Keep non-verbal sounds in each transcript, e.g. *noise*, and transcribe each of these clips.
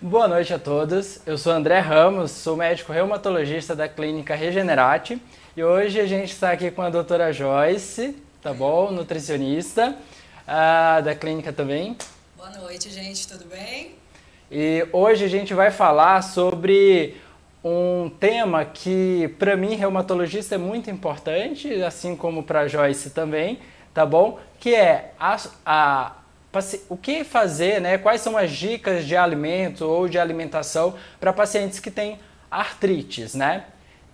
Boa noite a todos. Eu sou André Ramos, sou médico reumatologista da clínica Regenerate e hoje a gente está aqui com a doutora Joyce, tá bom? Nutricionista uh, da clínica também. Boa noite, gente, tudo bem? E hoje a gente vai falar sobre um tema que para mim reumatologista é muito importante, assim como para Joyce também, tá bom? Que é a, a o que fazer, né? Quais são as dicas de alimento ou de alimentação para pacientes que têm artrites, né?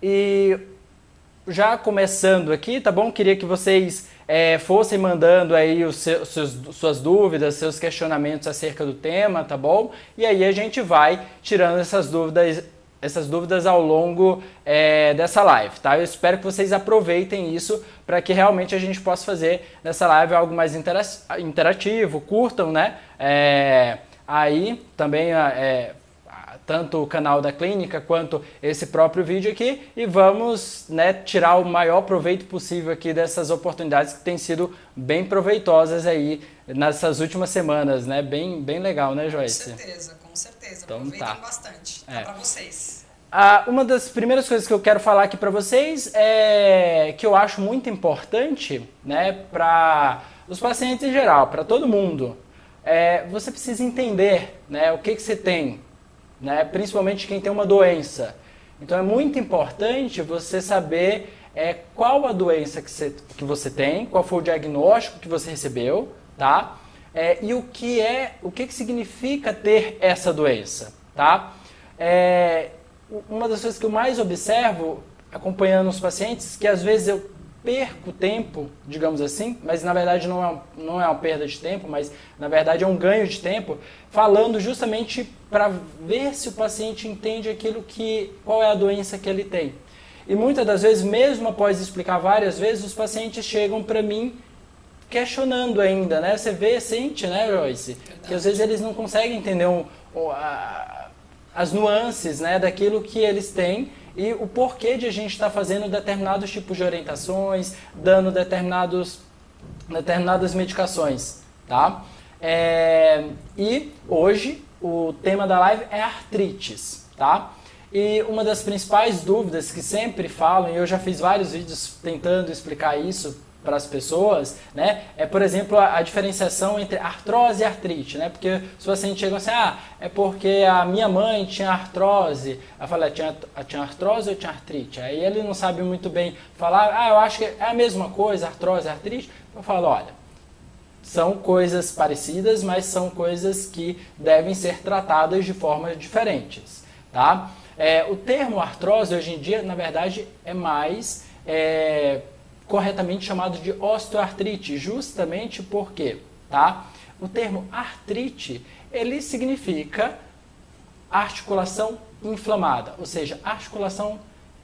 E já começando aqui, tá bom? Queria que vocês é, fossem mandando aí os seus, seus, suas dúvidas, seus questionamentos acerca do tema, tá bom? E aí a gente vai tirando essas dúvidas essas dúvidas ao longo é, dessa live, tá? Eu espero que vocês aproveitem isso para que realmente a gente possa fazer nessa live algo mais interativo, curtam, né? É, aí também é, tanto o canal da clínica quanto esse próprio vídeo aqui e vamos né, tirar o maior proveito possível aqui dessas oportunidades que têm sido bem proveitosas aí nessas últimas semanas, né? Bem, bem legal, né, Joyce? Com certeza, com certeza. Então, Aproveitem tá. bastante. Tá é. para vocês. Ah, uma das primeiras coisas que eu quero falar aqui para vocês é que eu acho muito importante, né, para os pacientes em geral, para todo mundo, é, você precisa entender, né, o que que você tem, né, principalmente quem tem uma doença. Então é muito importante você saber é, qual a doença que você, que você tem, qual foi o diagnóstico que você recebeu, tá? É, e o que é, o que, que significa ter essa doença, tá? É, uma das coisas que eu mais observo acompanhando os pacientes, que às vezes eu perco tempo, digamos assim, mas na verdade não é, não é uma perda de tempo, mas na verdade é um ganho de tempo, falando justamente para ver se o paciente entende aquilo que qual é a doença que ele tem. E muitas das vezes, mesmo após explicar várias vezes, os pacientes chegam para mim questionando ainda, né? Você vê, sente, né, Joyce? Verdade. Que às vezes eles não conseguem entender um, um, a, as nuances, né, daquilo que eles têm e o porquê de a gente estar tá fazendo determinados tipos de orientações, dando determinados, determinadas medicações, tá? É, e hoje o tema da live é artrites, tá? E uma das principais dúvidas que sempre falam, e eu já fiz vários vídeos tentando explicar isso para as pessoas, né, é, por exemplo, a, a, diferenciação entre artrose e artrite, né, porque se pacientes chegam assim, ah, é porque a minha mãe tinha artrose, eu falo, tinha, tinha artrose ou tinha artrite? Aí ele não sabe muito bem falar, ah, eu acho que é a mesma coisa, artrose artrite, eu falo, olha, são coisas parecidas, mas são coisas que devem ser tratadas de formas diferentes, tá? É, o termo artrose hoje em dia, na verdade, é mais é, corretamente chamado de osteoartrite, justamente porque, tá? O termo artrite, ele significa articulação inflamada, ou seja, articulação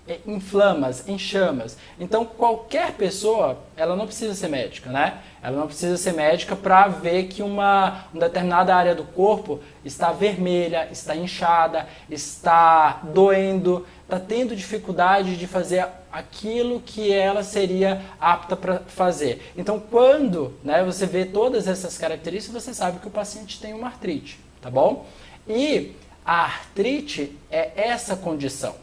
é, inflamas, em chamas. Então, qualquer pessoa, ela não precisa ser médica, né? Ela não precisa ser médica para ver que uma, uma, determinada área do corpo está vermelha, está inchada, está doendo, está tendo dificuldade de fazer aquilo que ela seria apta para fazer. Então, quando né, você vê todas essas características, você sabe que o paciente tem uma artrite, tá bom? E a artrite é essa condição.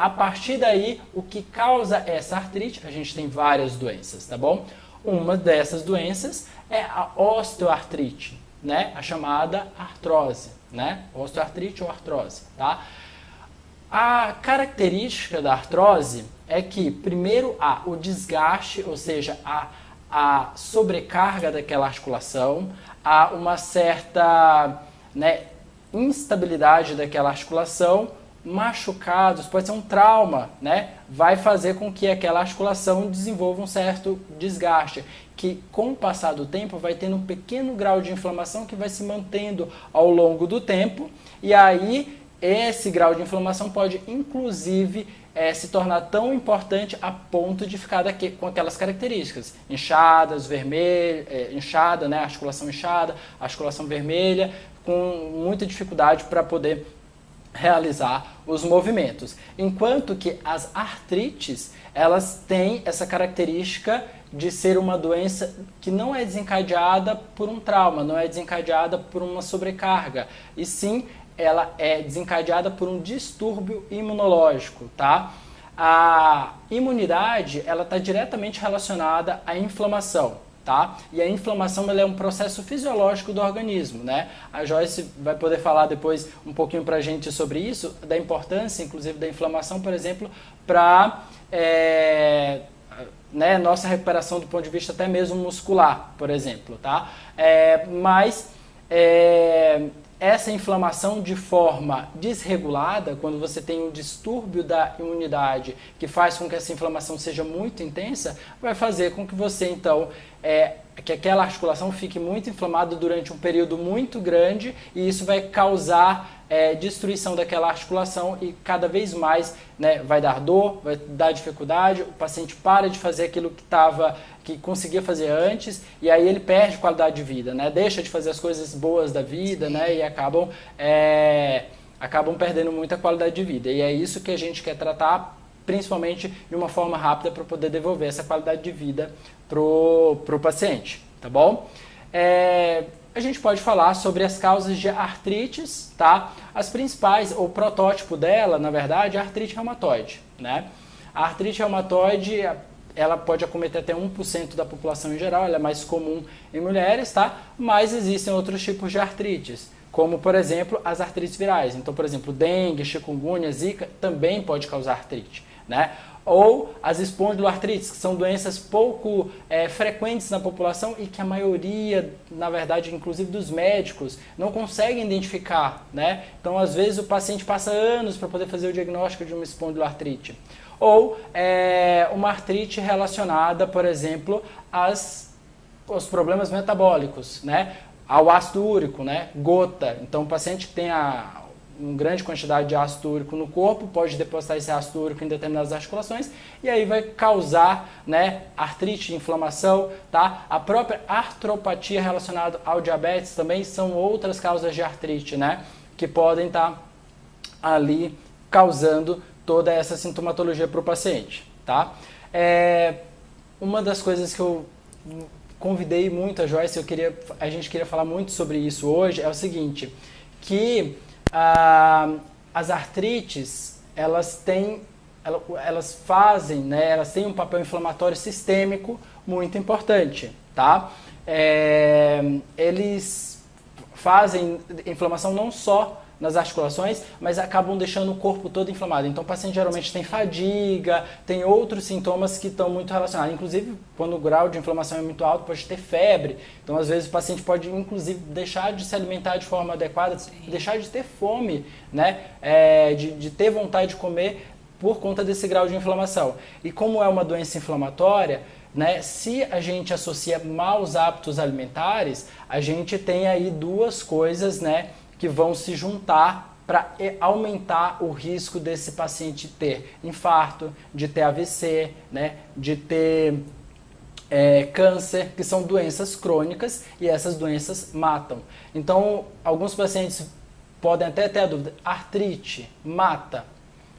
A partir daí, o que causa essa artrite? A gente tem várias doenças, tá bom? Uma dessas doenças é a osteoartrite, né? A chamada artrose, né? Osteoartrite ou artrose, tá? A característica da artrose é que, primeiro, há o desgaste, ou seja, a, a sobrecarga daquela articulação, há uma certa né, instabilidade daquela articulação, machucados, pode ser um trauma, né? Vai fazer com que aquela articulação desenvolva um certo desgaste, que com o passar do tempo vai tendo um pequeno grau de inflamação que vai se mantendo ao longo do tempo, e aí esse grau de inflamação pode, inclusive, é, se tornar tão importante a ponto de ficar daqui, com aquelas características: inchadas, vermelha, é, inchada, né, articulação inchada, articulação vermelha, com muita dificuldade para poder realizar os movimentos. Enquanto que as artrites, elas têm essa característica de ser uma doença que não é desencadeada por um trauma, não é desencadeada por uma sobrecarga, e sim ela é desencadeada por um distúrbio imunológico, tá? A imunidade, ela está diretamente relacionada à inflamação, tá? E a inflamação é um processo fisiológico do organismo, né? A Joyce vai poder falar depois um pouquinho para a gente sobre isso, da importância, inclusive, da inflamação, por exemplo, para é, né, nossa recuperação do ponto de vista até mesmo muscular, por exemplo, tá? É, mas é, essa inflamação de forma desregulada, quando você tem um distúrbio da imunidade que faz com que essa inflamação seja muito intensa, vai fazer com que você então é, que aquela articulação fique muito inflamada durante um período muito grande e isso vai causar é, destruição daquela articulação e cada vez mais né, vai dar dor, vai dar dificuldade, o paciente para de fazer aquilo que estava que conseguia fazer antes e aí ele perde qualidade de vida, né? Deixa de fazer as coisas boas da vida, né? E acabam é, acabam perdendo muita qualidade de vida. E é isso que a gente quer tratar, principalmente de uma forma rápida para poder devolver essa qualidade de vida pro pro paciente, tá bom? É, a gente pode falar sobre as causas de artrites, tá? As principais, o protótipo dela, na verdade, é a artrite reumatoide, né? A artrite reumatoide, ela pode acometer até 1% da população em geral, ela é mais comum em mulheres, tá? Mas existem outros tipos de artrites, como, por exemplo, as artrites virais. Então, por exemplo, dengue, chikungunya, zika também pode causar artrite, né? ou as espondiloartrites, que são doenças pouco é, frequentes na população e que a maioria, na verdade, inclusive dos médicos, não conseguem identificar, né? Então, às vezes, o paciente passa anos para poder fazer o diagnóstico de uma espondiloartrite. Ou é, uma artrite relacionada, por exemplo, às, aos problemas metabólicos, né? Ao ácido úrico, né? Gota. Então, o paciente que tem a, uma grande quantidade de ácido úrico no corpo, pode depositar esse ácido úrico em determinadas articulações e aí vai causar né, artrite, inflamação, tá? A própria artropatia relacionada ao diabetes também são outras causas de artrite, né? Que podem estar tá ali causando toda essa sintomatologia para o paciente, tá? É, uma das coisas que eu convidei muito a Joyce, eu queria, a gente queria falar muito sobre isso hoje, é o seguinte, que ah, as artrites, elas têm, elas fazem, né, elas têm um papel inflamatório sistêmico muito importante, tá? É, eles fazem inflamação não só nas articulações, mas acabam deixando o corpo todo inflamado. Então o paciente geralmente tem fadiga, tem outros sintomas que estão muito relacionados. Inclusive, quando o grau de inflamação é muito alto, pode ter febre. Então, às vezes, o paciente pode, inclusive, deixar de se alimentar de forma adequada, Sim. deixar de ter fome, né? É, de, de ter vontade de comer por conta desse grau de inflamação. E como é uma doença inflamatória, né, se a gente associa maus hábitos alimentares, a gente tem aí duas coisas, né, que vão se juntar para aumentar o risco desse paciente ter infarto, de ter AVC, né, de ter é, câncer, que são doenças crônicas e essas doenças matam. Então, alguns pacientes podem até ter a dúvida: artrite mata?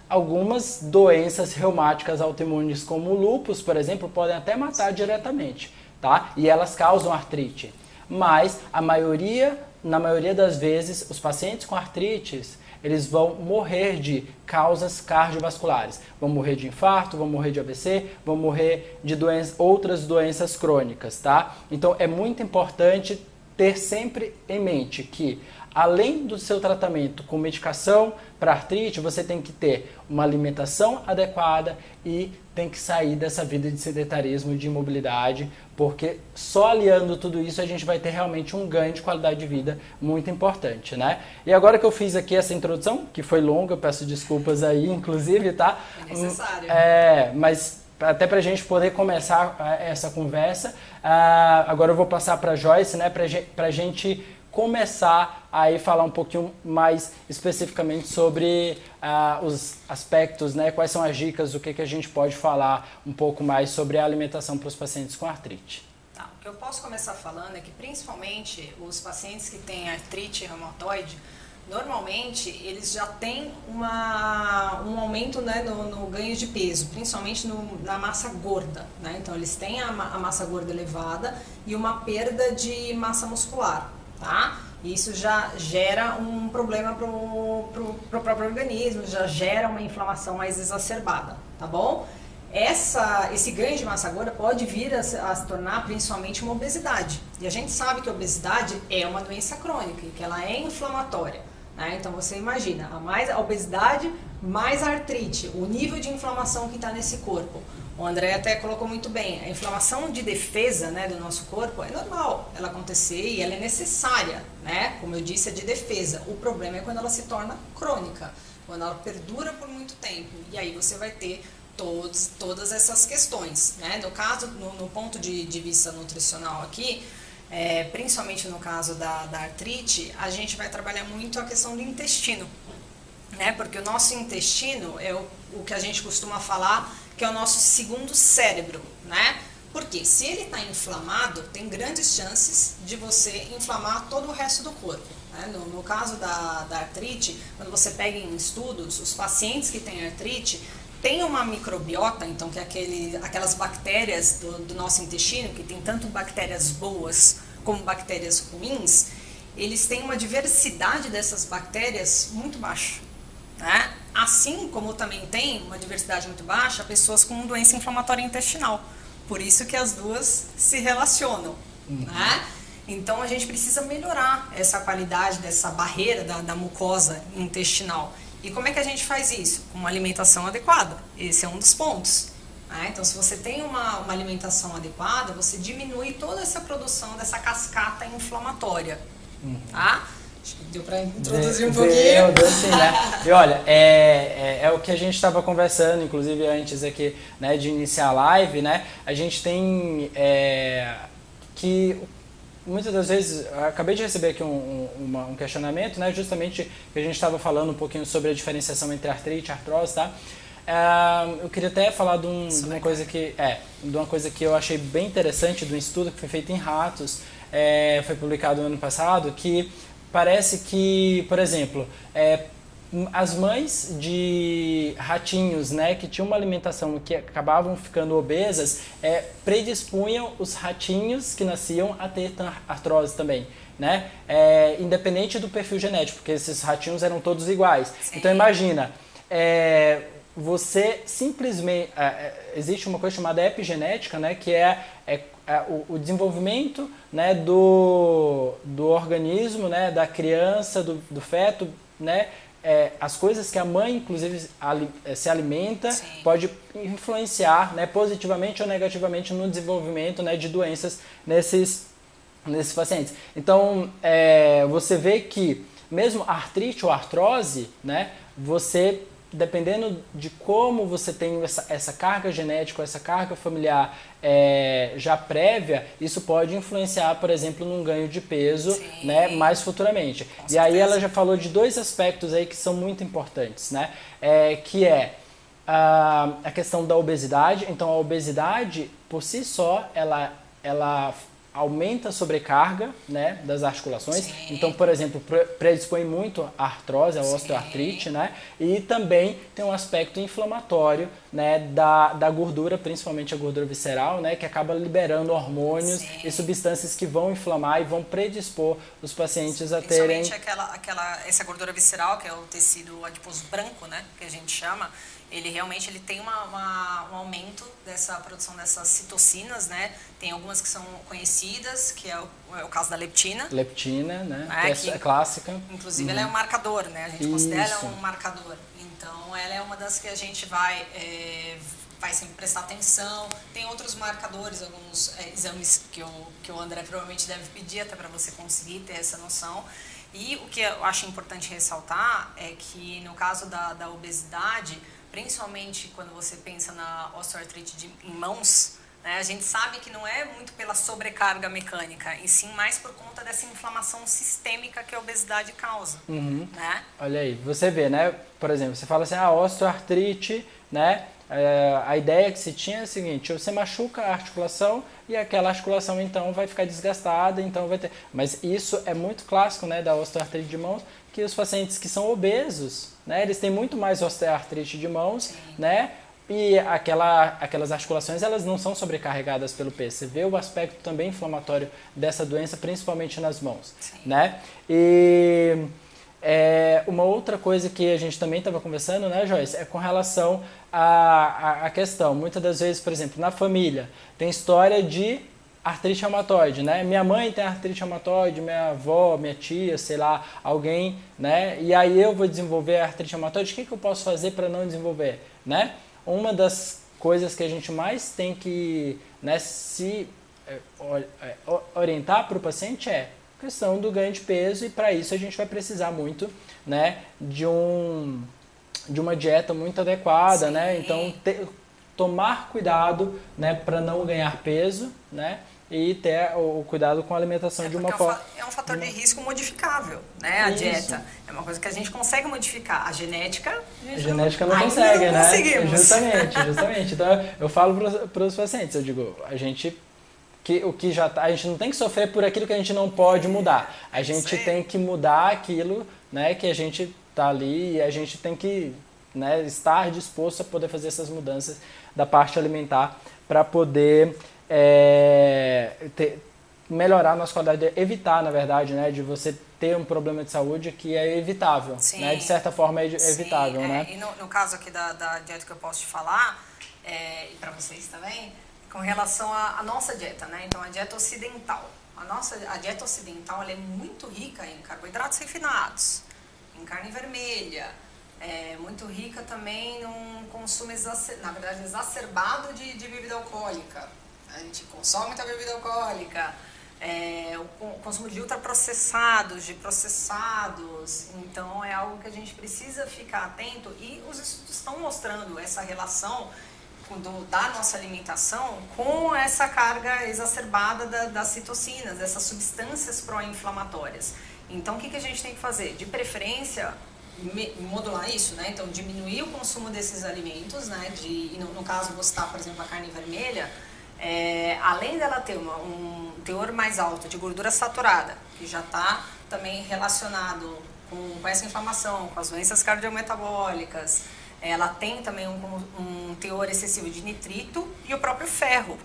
Algumas doenças reumáticas autoimunes, como o lúpus, por exemplo, podem até matar diretamente, tá? E elas causam artrite. Mas a maioria na maioria das vezes, os pacientes com artrites, eles vão morrer de causas cardiovasculares. Vão morrer de infarto, vão morrer de AVC, vão morrer de outras doenças crônicas, tá? Então é muito importante ter sempre em mente que além do seu tratamento com medicação para artrite, você tem que ter uma alimentação adequada e tem que sair dessa vida de sedentarismo, de imobilidade, porque só aliando tudo isso a gente vai ter realmente um ganho de qualidade de vida muito importante, né? E agora que eu fiz aqui essa introdução, que foi longa, peço desculpas aí, inclusive, tá? É necessário. É, mas até para a gente poder começar é, essa conversa, uh, agora eu vou passar para Joyce, né? Para a gente começar a falar um pouquinho mais especificamente sobre uh, os aspectos, né, quais são as dicas, o que, que a gente pode falar um pouco mais sobre a alimentação para os pacientes com artrite. Tá, o que eu posso começar falando é que principalmente os pacientes que têm artrite reumatoide, normalmente eles já têm uma, um aumento né, no, no ganho de peso, principalmente no, na massa gorda. Né? Então eles têm a, a, massa gorda elevada e uma perda de massa muscular. Tá? Isso já gera um problema para o próprio organismo, já gera uma inflamação mais exacerbada, tá bom? essa, esse ganho de massa gorda pode vir a, a, se tornar principalmente uma obesidade. E a gente sabe que a obesidade é uma doença crônica e que ela é inflamatória. Né? Então você imagina, a, mais, a obesidade mais a artrite, o nível de inflamação que está nesse corpo. O André até colocou muito bem, a inflamação de defesa né, do nosso corpo é normal ela acontecer e ela é necessária, né? Como eu disse, é de defesa. O problema é quando ela se torna crônica, quando ela perdura por muito tempo. E aí você vai ter todos, todas essas questões. Né? No caso, no, no ponto de, de, vista nutricional aqui, é, principalmente no caso da, da artrite, a gente vai trabalhar muito a questão do intestino. Né? Porque o nosso intestino é o, o que a gente costuma falar que é o nosso segundo cérebro, né? Porque se ele está inflamado, tem grandes chances de você inflamar todo o resto do corpo. Né? No, no, caso da, da artrite, quando você pega em estudos, os pacientes que têm artrite, tem uma microbiota, então, que é aquele, aquelas bactérias do, do nosso intestino, que tem tanto bactérias boas como bactérias ruins, eles têm uma diversidade dessas bactérias muito baixa. Né? Assim como também tem uma diversidade muito baixa pessoas com doença inflamatória intestinal. Por isso que as duas se relacionam. Uhum. Né? Então a gente precisa melhorar essa qualidade dessa barreira da, da mucosa intestinal. E como é que a gente faz isso? Com uma alimentação adequada. Esse é um dos pontos. Né? Então, se você tem uma, uma alimentação adequada, você diminui toda essa produção dessa cascata inflamatória. Uhum. Tá? Acho que deu para introduzir um pouquinho. Deu, deu sim, né? E olha, é, é, é o que a gente estava conversando, inclusive antes aqui né, de iniciar a live, né? A gente tem é, que muitas das vezes, acabei de receber aqui um, um, um questionamento, né, justamente que a gente estava falando um pouquinho sobre a diferenciação entre artrite e artrose, tá? Uh, eu queria até falar de, um, de, uma coisa que é de uma coisa que eu achei bem interessante do estudo que foi feito em ratos, é, foi publicado no ano passado, que parece que, por exemplo, é, as mães de ratinhos, né, que tinham uma alimentação que acabavam ficando obesas, é, predispunham os ratinhos que nasciam a ter artrose também, né, é, independente do perfil genético, porque esses ratinhos eram todos iguais. Sim. Então imagina, é, você simplesmente é, é, existe uma coisa chamada epigenética, né, que é, é, é o, o, desenvolvimento, né, do, do organismo, né, da criança, do, do feto, né, é, as coisas que a mãe, inclusive, ali, é, se alimenta, Sim. pode influenciar né, positivamente ou negativamente no desenvolvimento né, de doenças nesses, nesses pacientes. Então, é, você vê que mesmo artrite ou artrose, né, você dependendo de como você tem essa, essa carga genética, essa carga familiar é, já prévia, isso pode influenciar, por exemplo, num ganho de peso né, mais futuramente. Com e certeza. aí ela já falou de dois aspectos aí que são muito importantes, né? É, que é a, a questão da obesidade. Então, a obesidade, por si só, ela, ela aumenta a sobrecarga né, das articulações. Sim. Então, por exemplo, predispõe muito a artrose, a osteoartrite, né? E também tem um aspecto inflamatório né, da, da gordura, principalmente a gordura visceral, né? Que acaba liberando hormônios Sim. e substâncias que vão inflamar e vão predispor os pacientes a terem... Principalmente aquela, aquela, essa gordura visceral, que é o tecido adiposo branco, né? Que a gente chama ele realmente ele tem uma, uma, um aumento dessa produção dessas citocinas, né? Tem algumas que são conhecidas, que é o, é o caso da leptina. Leptina, né? É, que, é clássica. Inclusive, uhum. ela é um uhum. marcador, né? A gente Isso. considera um marcador. Então, ela é uma das que a gente vai, é, vai sempre prestar atenção. Tem outros marcadores, alguns é, exames que, eu, que o André provavelmente deve pedir até para você conseguir ter essa noção. E o que eu acho importante ressaltar é que no caso da, da obesidade, principalmente quando você pensa na osteoartrite de, em mãos, né, a gente sabe que não é muito pela sobrecarga mecânica, e sim mais por conta dessa inflamação sistêmica que a obesidade causa. Uhum. Né? Olha aí, você vê, né? Por exemplo, você fala assim, a ah, osteoartrite, né? é, a ideia que se tinha é a seguinte: você machuca a articulação e aquela articulação então vai ficar desgastada, então vai ter. Mas isso é muito clássico, né, da osteoartrite de mãos, que os pacientes que são obesos, né, eles têm muito mais osteoartrite de mãos, Sim. né? E aquela, aquelas articulações elas não são sobrecarregadas pelo peso. Você vê o aspecto também inflamatório dessa doença, principalmente nas mãos, Sim. né? E é, uma outra coisa que a gente também estava conversando, né, Joyce, é com relação à, à, questão. Muitas das vezes, por exemplo, na família, tem história de artrite reumatoide, né? Minha mãe tem artrite reumatoide, minha avó, minha tia, sei lá, alguém, né? E aí eu vou desenvolver artrite reumatoide, o que, que eu posso fazer para não desenvolver, né? Uma das coisas que a gente mais tem que né, se é, é, orientar para o paciente é questão do ganho de peso e para isso a gente vai precisar muito, né, de um de uma dieta muito adequada, né? Sim. né? Então ter, tomar cuidado, né, para não ganhar peso, né? E ter o cuidado com a alimentação é de uma forma. É um fator de risco modificável, né? A isso. dieta. É uma coisa que a gente consegue modificar. A genética. A, a genética não, não consegue, não né? Conseguimos. Justamente, *laughs* justamente. Então eu falo para os pacientes, eu digo, a gente que o que já tá, a gente não tem que sofrer por aquilo que a gente não pode mudar. A gente Sim. tem que mudar aquilo, né, que a gente tá ali e a gente tem que, né, estar disposto a poder fazer essas mudanças da parte alimentar para poder é, ter, melhorar a nossa qualidade, evitar, na verdade, né, de você ter um problema de saúde que é evitável, Sim. né, de certa forma é evitável, Sim, né. É, e no, no, caso aqui da, da dieta que eu posso te falar, é, e para vocês também, com relação à, nossa dieta, né? Então, a dieta ocidental. A nossa a dieta ocidental é muito rica em carboidratos refinados, em carne vermelha, é muito rica também num consumo, na verdade, exacerbado de, de bebida alcoólica. A gente consome muita bebida alcoólica, é, o consumo de ultraprocessados, de processados. Então, é algo que a gente precisa ficar atento e os estudos estão mostrando essa relação do, da nossa alimentação com essa carga exacerbada da, das citocinas, dessas substâncias pró-inflamatórias. Então, o que, que a gente tem que fazer? De preferência, modular isso, né? Então, diminuir o consumo desses alimentos, né? De, no, no caso, vou citar, por exemplo, a carne vermelha, é, além dela ter uma, um teor mais alto de gordura saturada, que já está também relacionado com, com essa inflamação, com as doenças cardiometabólicas, ela tem também um, um teor excessivo de nitrito e o próprio ferro,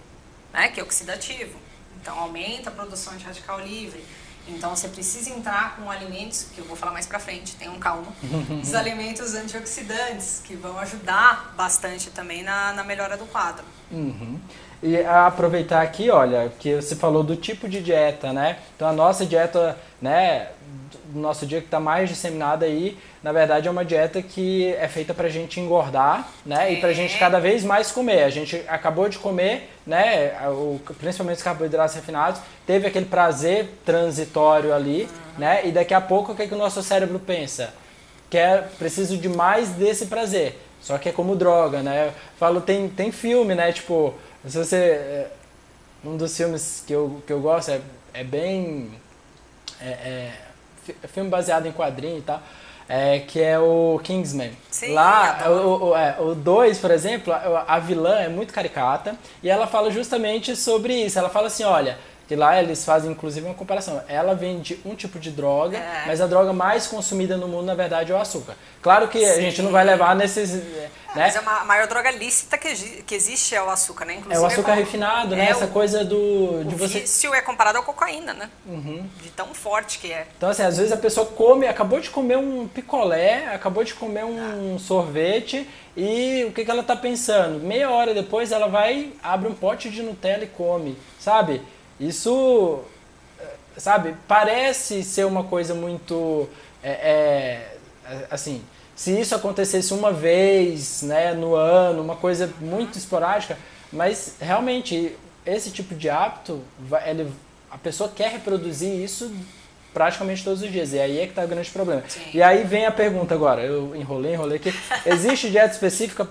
né, que é oxidativo. Então aumenta a produção de radical livre. Então você precisa entrar com alimentos, que eu vou falar mais pra frente, tenham calma, *laughs* os alimentos antioxidantes, que vão ajudar bastante também na, na melhora do quadro. Uhum. E aproveitar aqui, olha, que você falou do tipo de dieta, né? Então a nossa dieta, né, do nosso dia que está mais disseminada aí, na verdade é uma dieta que é feita para a gente engordar, né? É. E para a gente cada vez mais comer. A gente acabou de comer, né? O, principalmente os carboidratos refinados, teve aquele prazer transitório ali, uhum. né? E daqui a pouco o que, é que o nosso cérebro pensa? Quer, é, preciso de mais desse prazer. Só que é como droga, né? Eu falo, tem, tem filme, né? Tipo, se você. É, um dos filmes que eu, que eu gosto é, é bem. É, é, filme baseado em quadrinho e tal. É, que é o Kingsman. Sim, Lá, o 2, é, por exemplo, a, a vilã é muito caricata e ela fala justamente sobre isso. Ela fala assim: olha, que lá eles fazem inclusive uma comparação. Ela vende um tipo de droga, é. mas a droga mais consumida no mundo, na verdade, é o açúcar. Claro que Sim. a gente não vai levar nesses. É, né? Mas é a maior droga lícita que, que existe é o açúcar, né? Inclusive, é o açúcar é refinado, né? Essa coisa do. De o você... vício é comparado à cocaína, né? Uhum. De tão forte que é. Então, assim, às vezes a pessoa come, acabou de comer um picolé, acabou de comer um ah. sorvete. E o que, que ela está pensando? Meia hora depois ela vai, abre um pote de Nutella e come, sabe? Isso, sabe, parece ser uma coisa muito. É, é, assim, se isso acontecesse uma vez né, no ano, uma coisa muito esporádica, mas realmente esse tipo de hábito, ele, a pessoa quer reproduzir isso praticamente todos os dias. E aí é que está o grande problema. Sim. E aí vem a pergunta agora, eu enrolei, enrolei aqui. *laughs* Existe dieta específica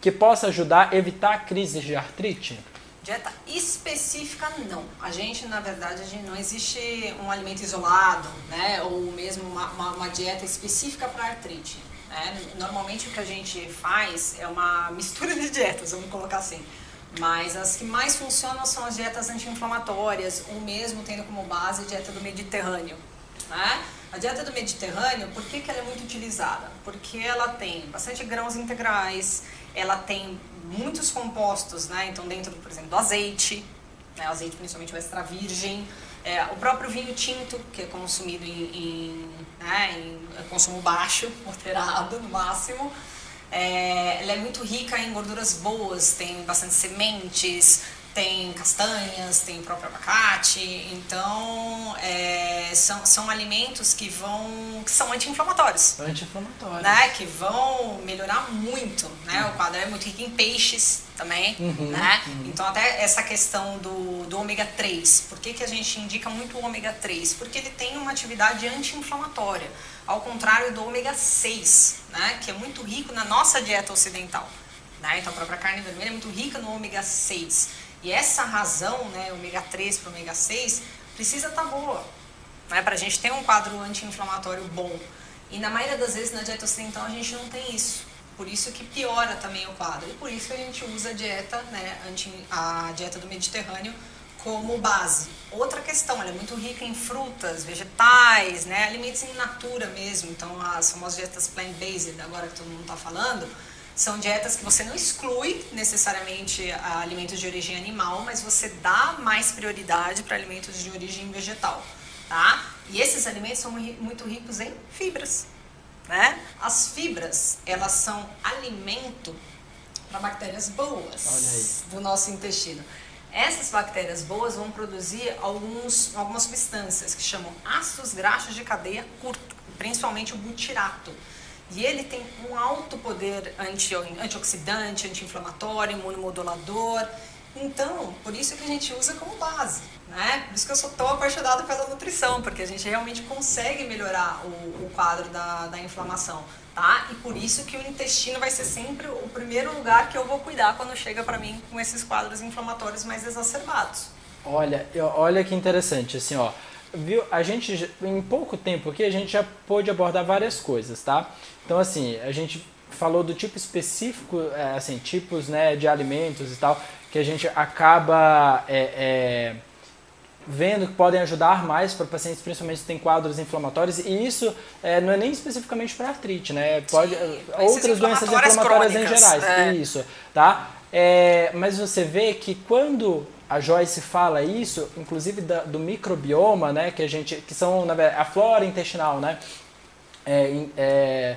que possa ajudar a evitar crises de artrite? Dieta específica não. A gente, na verdade, gente não existe um alimento isolado, né? Ou mesmo uma, uma, uma dieta específica para artrite. Né? Normalmente o que a gente faz é uma *laughs* mistura de dietas, vamos colocar assim. Mas as que mais funcionam são as dietas anti-inflamatórias, ou mesmo tendo como base a dieta do Mediterrâneo. Né? A dieta do Mediterrâneo, por que, que ela é muito utilizada? Porque ela tem bastante grãos integrais, ela tem muitos compostos, né? Então, dentro, por exemplo, do azeite, né? azeite principalmente o extra virgem, é, o próprio vinho tinto, que é consumido em, em, né, em consumo baixo, *laughs* moderado no máximo. É, ela é muito rica em gorduras boas, tem bastante sementes, tem castanhas, tem o próprio abacate, então é, são, são alimentos que vão que são anti-inflamatórios. Anti-inflamatórios. Né? Que vão melhorar muito, né? O quadro é muito rico em peixes também, uhum, né? Uhum. Então até essa questão do, do ômega 3, por que, que a gente indica muito o ômega 3? Porque ele tem uma atividade anti-inflamatória, ao contrário do ômega 6, né? Que é muito rico na nossa dieta ocidental. Né? Então a própria carne vermelha é muito rica no ômega 6. E essa razão, né, ômega 3 para ômega 6, precisa estar tá boa, né, para a gente ter um quadro anti-inflamatório bom. E na maioria das vezes na dieta ocidental a gente não tem isso. Por isso que piora também o quadro. E por isso que a gente usa a dieta, né, anti, a dieta do Mediterrâneo como base. Outra questão, ela é muito rica em frutas, vegetais, né, alimentos in natura mesmo. Então as famosas dietas plant-based, agora que todo mundo está falando, são dietas que você não exclui necessariamente alimentos de origem animal, mas você dá mais prioridade para alimentos de origem vegetal, tá? E esses alimentos são muito ricos em fibras, né? As fibras, elas são alimento para bactérias boas do nosso intestino. Essas bactérias boas vão produzir alguns, algumas substâncias que chamam ácidos graxos de cadeia curta, principalmente o butirato. E ele tem um alto poder anti, antioxidante, anti-inflamatório, imunomodulador. Então, por isso que a gente usa como base. Né? Por isso que eu sou tão apaixonada pela nutrição, porque a gente realmente consegue melhorar o, o quadro da, da inflamação. Tá? E por isso que o intestino vai ser sempre o primeiro lugar que eu vou cuidar quando chega para mim com esses quadros inflamatórios mais exacerbados. Olha, olha que interessante, assim, ó viu, a gente em pouco tempo aqui a gente já pôde abordar várias coisas, tá? Então assim, a gente falou do tipo específico, é, assim, tipos né, de alimentos e tal, que a gente acaba é, é, vendo que podem ajudar mais para pacientes, principalmente que têm quadros inflamatórios, e isso é, não é nem especificamente para artrite, né? Pode, Sim, outras doenças inflamatórias crônicas, em gerais, é. isso, tá? É, mas você vê que quando a Joyce fala isso, inclusive da, do microbioma, né, que a gente, que são na verdade, a flora intestinal, né, é, é, é,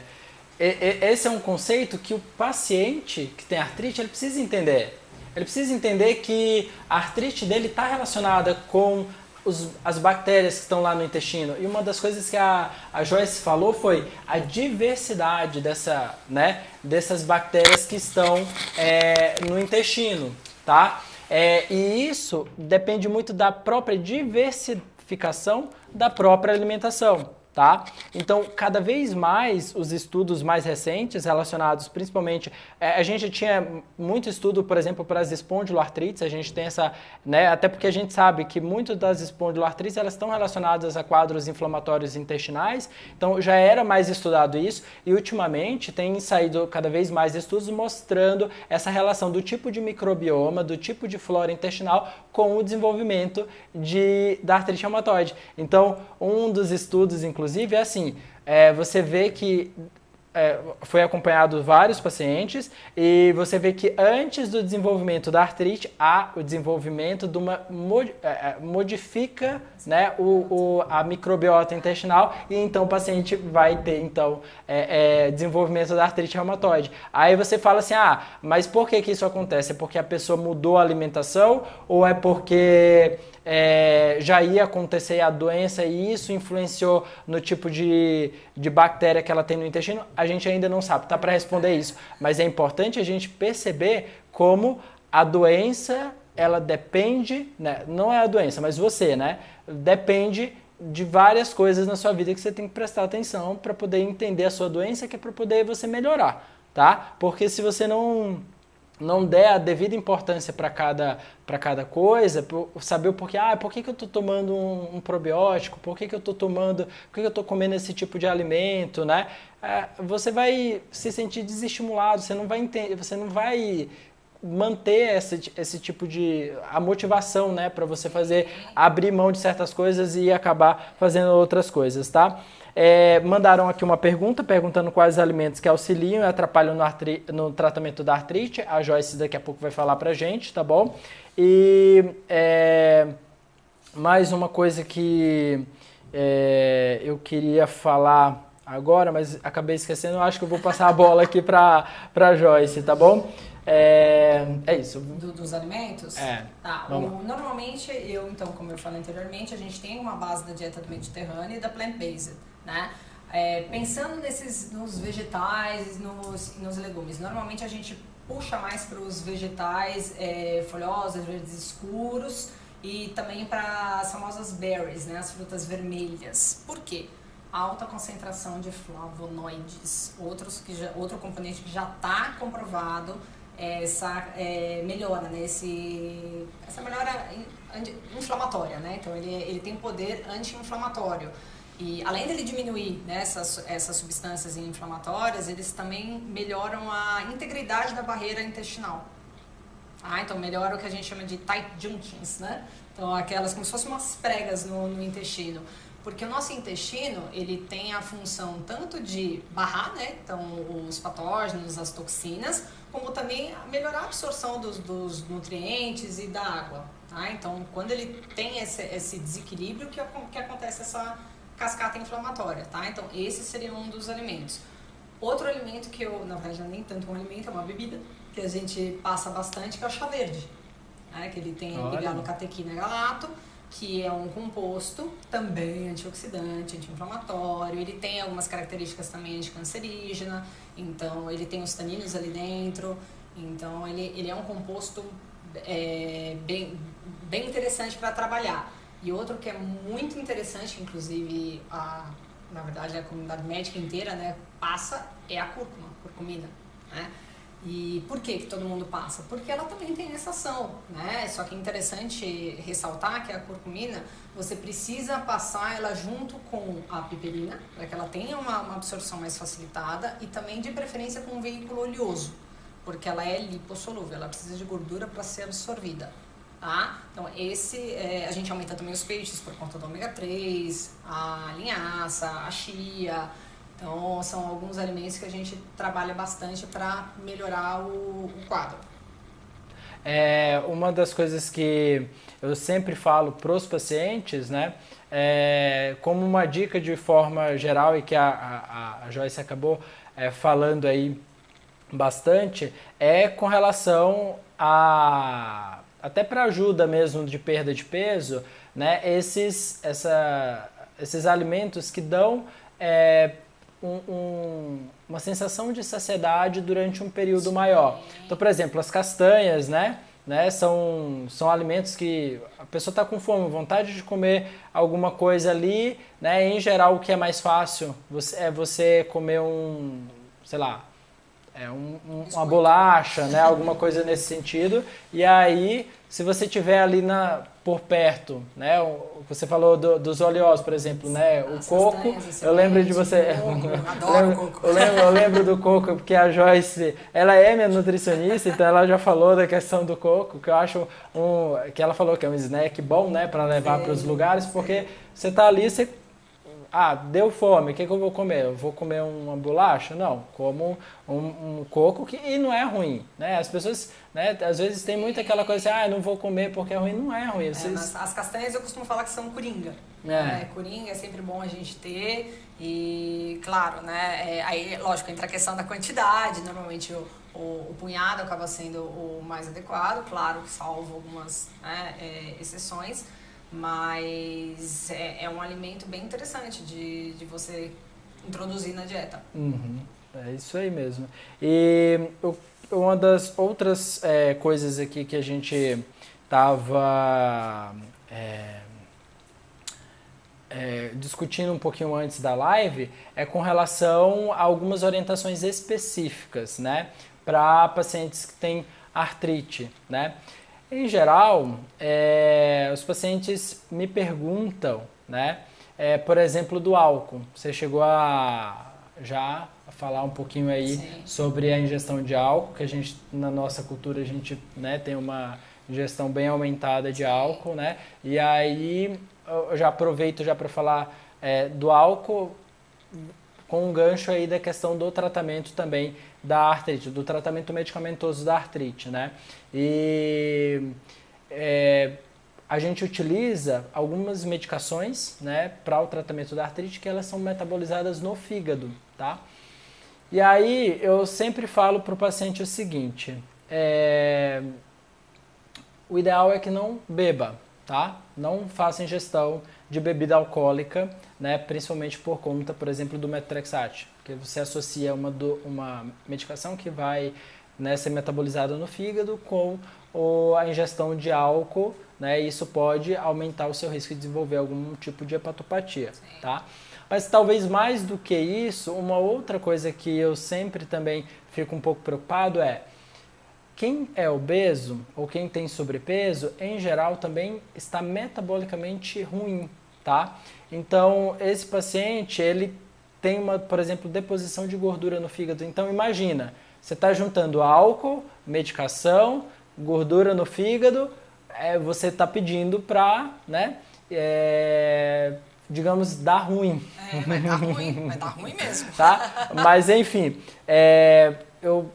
esse é um conceito que o paciente que tem artrite ele precisa entender. Ele precisa entender que a artrite dele está relacionada com os, as bactérias que estão lá no intestino. E uma das coisas que a, a Joyce falou foi a diversidade dessa, né, dessas bactérias que estão é, no intestino, tá? É, e isso depende muito da própria diversificação da própria alimentação tá? Então, cada vez mais os estudos mais recentes relacionados, principalmente, é, a gente tinha muito estudo, por exemplo, para as espondiloartrites, a gente tem essa, né, até porque a gente sabe que muitas das espondiloartrites elas estão relacionadas a quadros inflamatórios intestinais, então já era mais estudado isso e ultimamente tem saído cada vez mais estudos mostrando essa relação do tipo de microbioma, do tipo de flora intestinal com o desenvolvimento de, da artrite reumatoide. Então, um dos estudos, inclusive, é assim, é, você vê que é, foi acompanhado vários pacientes e você vê que antes do desenvolvimento da artrite há o desenvolvimento de uma é, é, modifica né, o, o, a microbiota intestinal e então o paciente vai ter então é, é, desenvolvimento da artrite reumatoide. Aí você fala assim, ah, mas por que, que isso acontece? É porque a pessoa mudou a alimentação ou é porque é, já ia acontecer a doença e isso influenciou no tipo de, de bactéria que ela tem no intestino, a gente ainda não sabe, tá para responder isso. Mas é importante a gente perceber como a doença, ela depende, né? não é a doença, mas você, né? Depende de várias coisas na sua vida que você tem que prestar atenção para poder entender a sua doença, que é para poder você melhorar, tá? Porque se você não não der a devida importância para cada, cada coisa, saber o porquê, ah, por que, que eu estou tomando um, um, probiótico, por que, que eu estou tomando, por que, que eu estou comendo esse tipo de alimento, né? É, você vai se sentir desestimulado, você não vai entender, você não vai manter esse, esse tipo de a motivação, né, para você fazer abrir mão de certas coisas e acabar fazendo outras coisas, tá? É, mandaram aqui uma pergunta perguntando quais alimentos que auxiliam e atrapalham no, artri, no tratamento da artrite. A Joyce daqui a pouco vai falar pra gente, tá bom? E é, mais uma coisa que é, eu queria falar agora, mas acabei esquecendo. Acho que eu vou passar a bola aqui para a Joyce, tá bom? É, é isso. Do, dos alimentos? É. Tá. O, normalmente, eu, então, como eu falei anteriormente, a gente tem uma base da dieta do Mediterrâneo e da plant-based, né? É, pensando nesses, nos vegetais, nos, nos legumes, normalmente a gente puxa mais para os vegetais é, folhosos, verdes escuros e também para as famosas berries, né, as frutas vermelhas. Por quê? alta concentração de flavonoides, outros que já, outro componente que já está comprovado essa é, melhora, né? Essa melhora inflamatória, né? Então ele, ele tem poder anti-inflamatório. E além dele diminuir né, essas, essas substâncias inflamatórias, eles também melhoram a integridade da barreira intestinal. Ah, então melhora o que a gente chama de tight junctions, né? Então aquelas como se fossem umas pregas no, no intestino. Porque o nosso intestino, ele tem a função tanto de barrar, né? Então, os patógenos, as toxinas, como também melhorar a absorção dos, dos nutrientes e da água. Tá? Então, quando ele tem esse, esse desequilíbrio, que, que acontece essa cascata inflamatória, tá? Então, esse seria um dos alimentos. Outro alimento que eu, na verdade, nem tanto um alimento, é uma bebida, que a gente passa bastante, que é o chá verde. Né? Que ele tem ligado catequina galato que é um composto também antioxidante, anti-inflamatório. Ele tem algumas características também anticancerígena, então ele tem os taninos ali dentro. Então ele, ele é um composto é, bem, bem interessante para trabalhar. E outro que é muito interessante, inclusive a, na verdade a comunidade médica inteira né, passa, é a cúrcuma, curcumina. Né? E por que, que todo mundo passa? Porque ela também tem essa ação, né? Só que é interessante ressaltar que a curcumina, você precisa passar ela junto com a piperina, para que ela tenha uma, uma, absorção mais facilitada e também de preferência com um veículo oleoso, porque ela é lipossolúvel, ela precisa de gordura para ser absorvida. Tá? Então, esse, é, a gente aumenta também os peixes por conta do ômega 3, a linhaça, a chia, então, são alguns alimentos que a gente trabalha bastante para melhorar o, o, quadro. É, uma das coisas que eu sempre falo para os pacientes, né, é, como uma dica de forma geral e que a, a, a Joyce acabou é, falando aí bastante, é com relação a até para ajuda mesmo de perda de peso, né, esses, essa, esses alimentos que dão é, um, um, uma sensação de saciedade durante um período maior. Então, por exemplo, as castanhas, né? Né, são, são alimentos que a pessoa está com fome, vontade de comer alguma coisa ali, né? Em geral, o que é mais fácil você, é você comer um, sei lá, é um, um, uma bolacha, né? Alguma coisa nesse sentido. E aí, se você tiver ali na por perto, né? Você falou do, dos oleosos, por exemplo, né? O As coco, eu lembro de você. Coco, *laughs* eu, lembro, coco. Eu, lembro, eu lembro do coco porque a Joyce, ela é minha nutricionista, então ela já falou da questão do coco, que eu acho um, que ela falou que é um snack bom, né, para levar para os lugares, porque você tá ali, você ah, deu fome, o que, que, eu vou comer? Eu vou comer uma bolacha? Não, como um, um, coco que e não é ruim, né? As pessoas, né, às vezes tem muito aquela coisa assim, ah, não vou comer porque é ruim, não é ruim. Vocês... É, as castanhas eu costumo falar que são coringa. É. Né? Coringa é sempre bom a gente ter e, claro, né, é, aí, lógico, entra a questão da quantidade, normalmente o, o, o, punhado acaba sendo o mais adequado, claro, salvo algumas né, é, exceções, mas é, é, um alimento bem interessante de, de você introduzir na dieta. Uhum. É isso aí mesmo. E uma das outras é, coisas aqui que a gente estava é, é, discutindo um pouquinho antes da live é com relação a algumas orientações específicas, né? Para pacientes que têm artrite, né? Em geral, é, os pacientes me perguntam, né? É, por exemplo, do álcool. Você chegou a já a falar um pouquinho aí Sim. sobre a ingestão de álcool, que a gente na nossa cultura a gente né, tem uma ingestão bem aumentada de Sim. álcool, né? E aí eu já aproveito já para falar é, do álcool com um gancho aí da questão do tratamento também da artrite, do tratamento medicamentoso da artrite, né? E é, a gente utiliza algumas medicações, né, para o tratamento da artrite que elas são metabolizadas no fígado, tá? E aí eu sempre falo para o paciente o seguinte: é, o ideal é que não beba, tá? Não faça ingestão de bebida alcoólica, né? Principalmente por conta, por exemplo, do metrexate, que você associa uma, do, uma medicação que vai né, ser metabolizada no fígado com o, a ingestão de álcool, né? Isso pode aumentar o seu risco de desenvolver algum tipo de hepatopatia, Sim. tá? Mas talvez mais do que isso, uma outra coisa que eu sempre também fico um pouco preocupado é quem é obeso ou quem tem sobrepeso, em geral, também está metabolicamente ruim, tá? Então, esse paciente, ele tem uma, por exemplo, deposição de gordura no fígado. Então, imagina, você está juntando álcool, medicação, gordura no fígado, é, você está pedindo para, né, é, digamos, dar ruim. É, vai dar *laughs* ruim, vai dar ruim mesmo. tá? Mas, enfim, é, eu,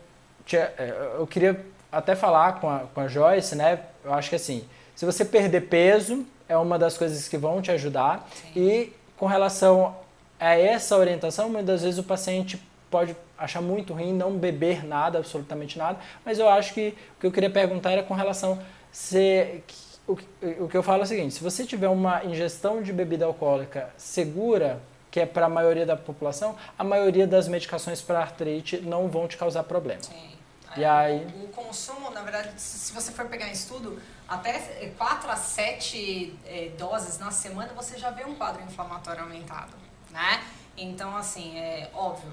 é, eu queria até falar com a, com a Joyce, né? Eu acho que assim, se você perder peso, é uma das coisas que vão te ajudar. Sim. E com relação a essa orientação, muitas vezes o paciente pode achar muito ruim não beber nada, absolutamente nada, mas eu acho que o que eu queria perguntar era com relação se o, o que eu falo é o seguinte, se você tiver uma ingestão de bebida alcoólica segura, que é para a maioria da população, a maioria das medicações para artrite não vão te causar problema. Sim. E aí... O, consumo, na verdade, se você for pegar em estudo, até 4 a 7 é, doses na semana, você já vê um quadro inflamatório aumentado, né? Então, assim, é óbvio,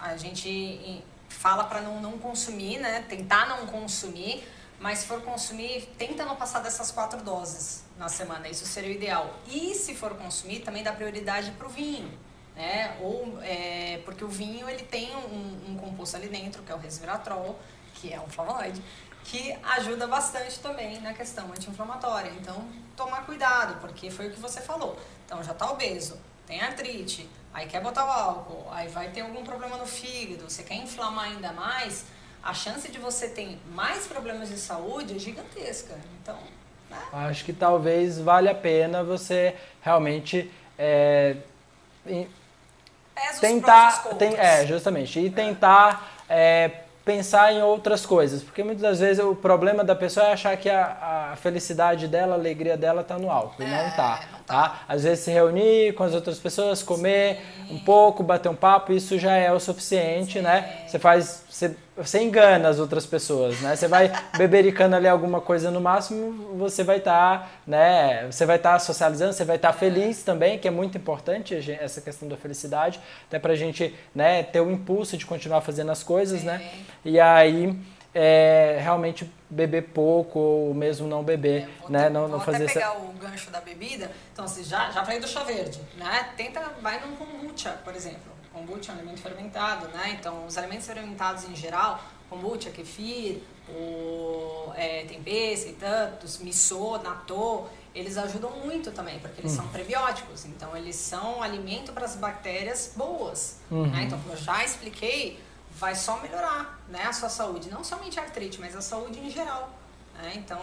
a gente fala para não, não consumir, né? Tentar não consumir, mas se for consumir, tenta não passar dessas quatro doses na semana, isso seria o ideal. E se for consumir, também dá prioridade para o vinho, né? Ou, é, porque o vinho, ele tem um, um composto ali dentro, que é o resveratrol, que é um flavonoide, que ajuda bastante também na questão anti-inflamatória. Então, tomar cuidado, porque foi o que você falou. Então, já está obeso, tem artrite, aí quer botar o álcool, aí vai ter algum problema no fígado, você quer inflamar ainda mais, a chance de você ter mais problemas de saúde é gigantesca. Então, né? Acho que talvez valha a pena você realmente é, tentar, tem, é justamente e tentar é, pensar em outras coisas, porque muitas das vezes o problema da pessoa é achar que a, a felicidade dela, a alegria dela está no álcool, é, e não está, tá. Às vezes se reunir com as outras pessoas, comer Sim. um pouco, bater um papo, isso já é o suficiente, né? Sim. né? Você faz, você você engana as outras pessoas, né? Você vai *laughs* bebericando ali alguma coisa no máximo, você vai estar, tá, né? Você vai estar tá socializando, você vai estar tá feliz também, que é muito importante essa questão da felicidade, até pra gente, né, ter o impulso de continuar fazendo as coisas, né? Sim. né? E aí é, realmente beber pouco ou mesmo não beber, é, né? Ter, não, não fazer até pegar essa... o gancho da bebida. Então, assim, já, já falei do chá verde, né? Tenta, vai num kombucha, por exemplo kombucha é um alimento fermentado, né? Então, os alimentos fermentados em geral, kombucha, kefir, o, é, tempê, tantos, miso, natô, eles ajudam muito também, porque eles uhum. são prebióticos. Então, eles são alimento para as bactérias boas. Uhum. Né? Então, como eu já expliquei, vai só melhorar né, a sua saúde. Não somente a artrite, mas a saúde em geral. Né? Então,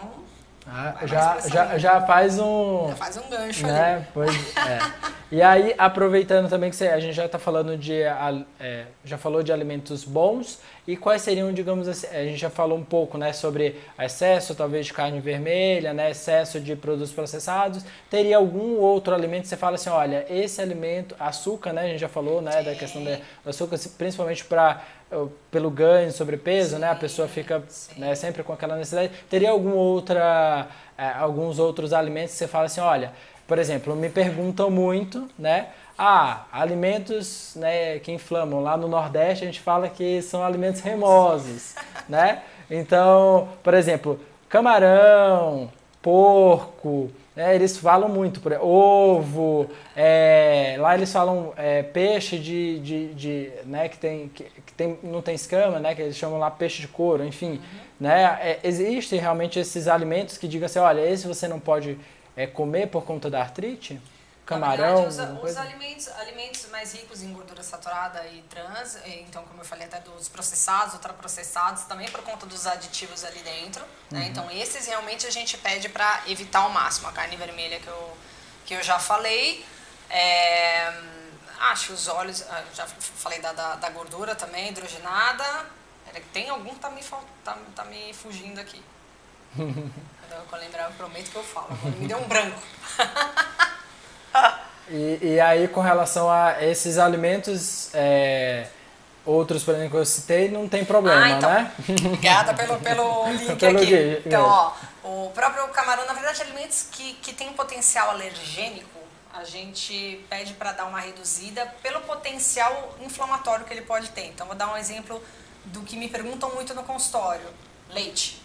ah, já, já, já faz um. Já faz um gancho né? ali. Pois, é. E aí, aproveitando também que você, a gente já está falando de. É, já falou de alimentos bons. E quais seriam, digamos assim, a gente já falou um pouco né, sobre excesso talvez de carne vermelha, né, excesso de produtos processados. Teria algum outro alimento que você fala assim, olha, esse alimento, açúcar, né, a gente já falou né, da questão do açúcar, principalmente para pelo ganho, sobrepeso, sim, né? A pessoa fica né, sempre com aquela necessidade. Teria algum outra, é, alguns outros alimentos que você fala assim, olha, por exemplo, me perguntam muito, né? Ah, alimentos né, que inflamam. Lá no Nordeste a gente fala que são alimentos remosos, *laughs* né? Então, por exemplo, camarão, porco, é, eles falam muito, por ovo, é, lá eles falam é, peixe de, de, de, né, que, tem, que, que, tem, não tem escama, né, que eles chamam lá peixe de couro, enfim. Uhum. Né, é, existem realmente esses alimentos que digam assim, olha, esse você não pode é, comer por conta da artrite? camarão. Verdade, os, os alimentos, alimentos mais ricos em gordura saturada e trans, então, como eu falei até dos processados, ultraprocessados, também por conta dos aditivos ali dentro. Né? Uhum. Então, esses realmente a gente pede para evitar ao máximo. A carne vermelha que eu, que eu já falei. É, acho os óleos, ah, já falei da, da, da gordura também, hidrogenada. Tem algum que tá me, tá, tá me fugindo aqui. *laughs* Quando eu lembrar, eu prometo que eu falo. Agora me deu um branco. *laughs* E, e aí, com relação a esses alimentos, é, outros, por exemplo, que eu citei, não tem problema, ah, então, né? Obrigada pelo, pelo *laughs* link pelo aqui. Então, ó, o próprio camarão, na verdade, alimentos que, que têm potencial alergênico, a gente pede para dar uma reduzida pelo potencial inflamatório que ele pode ter. Então, vou dar um exemplo do que me perguntam muito no consultório: leite.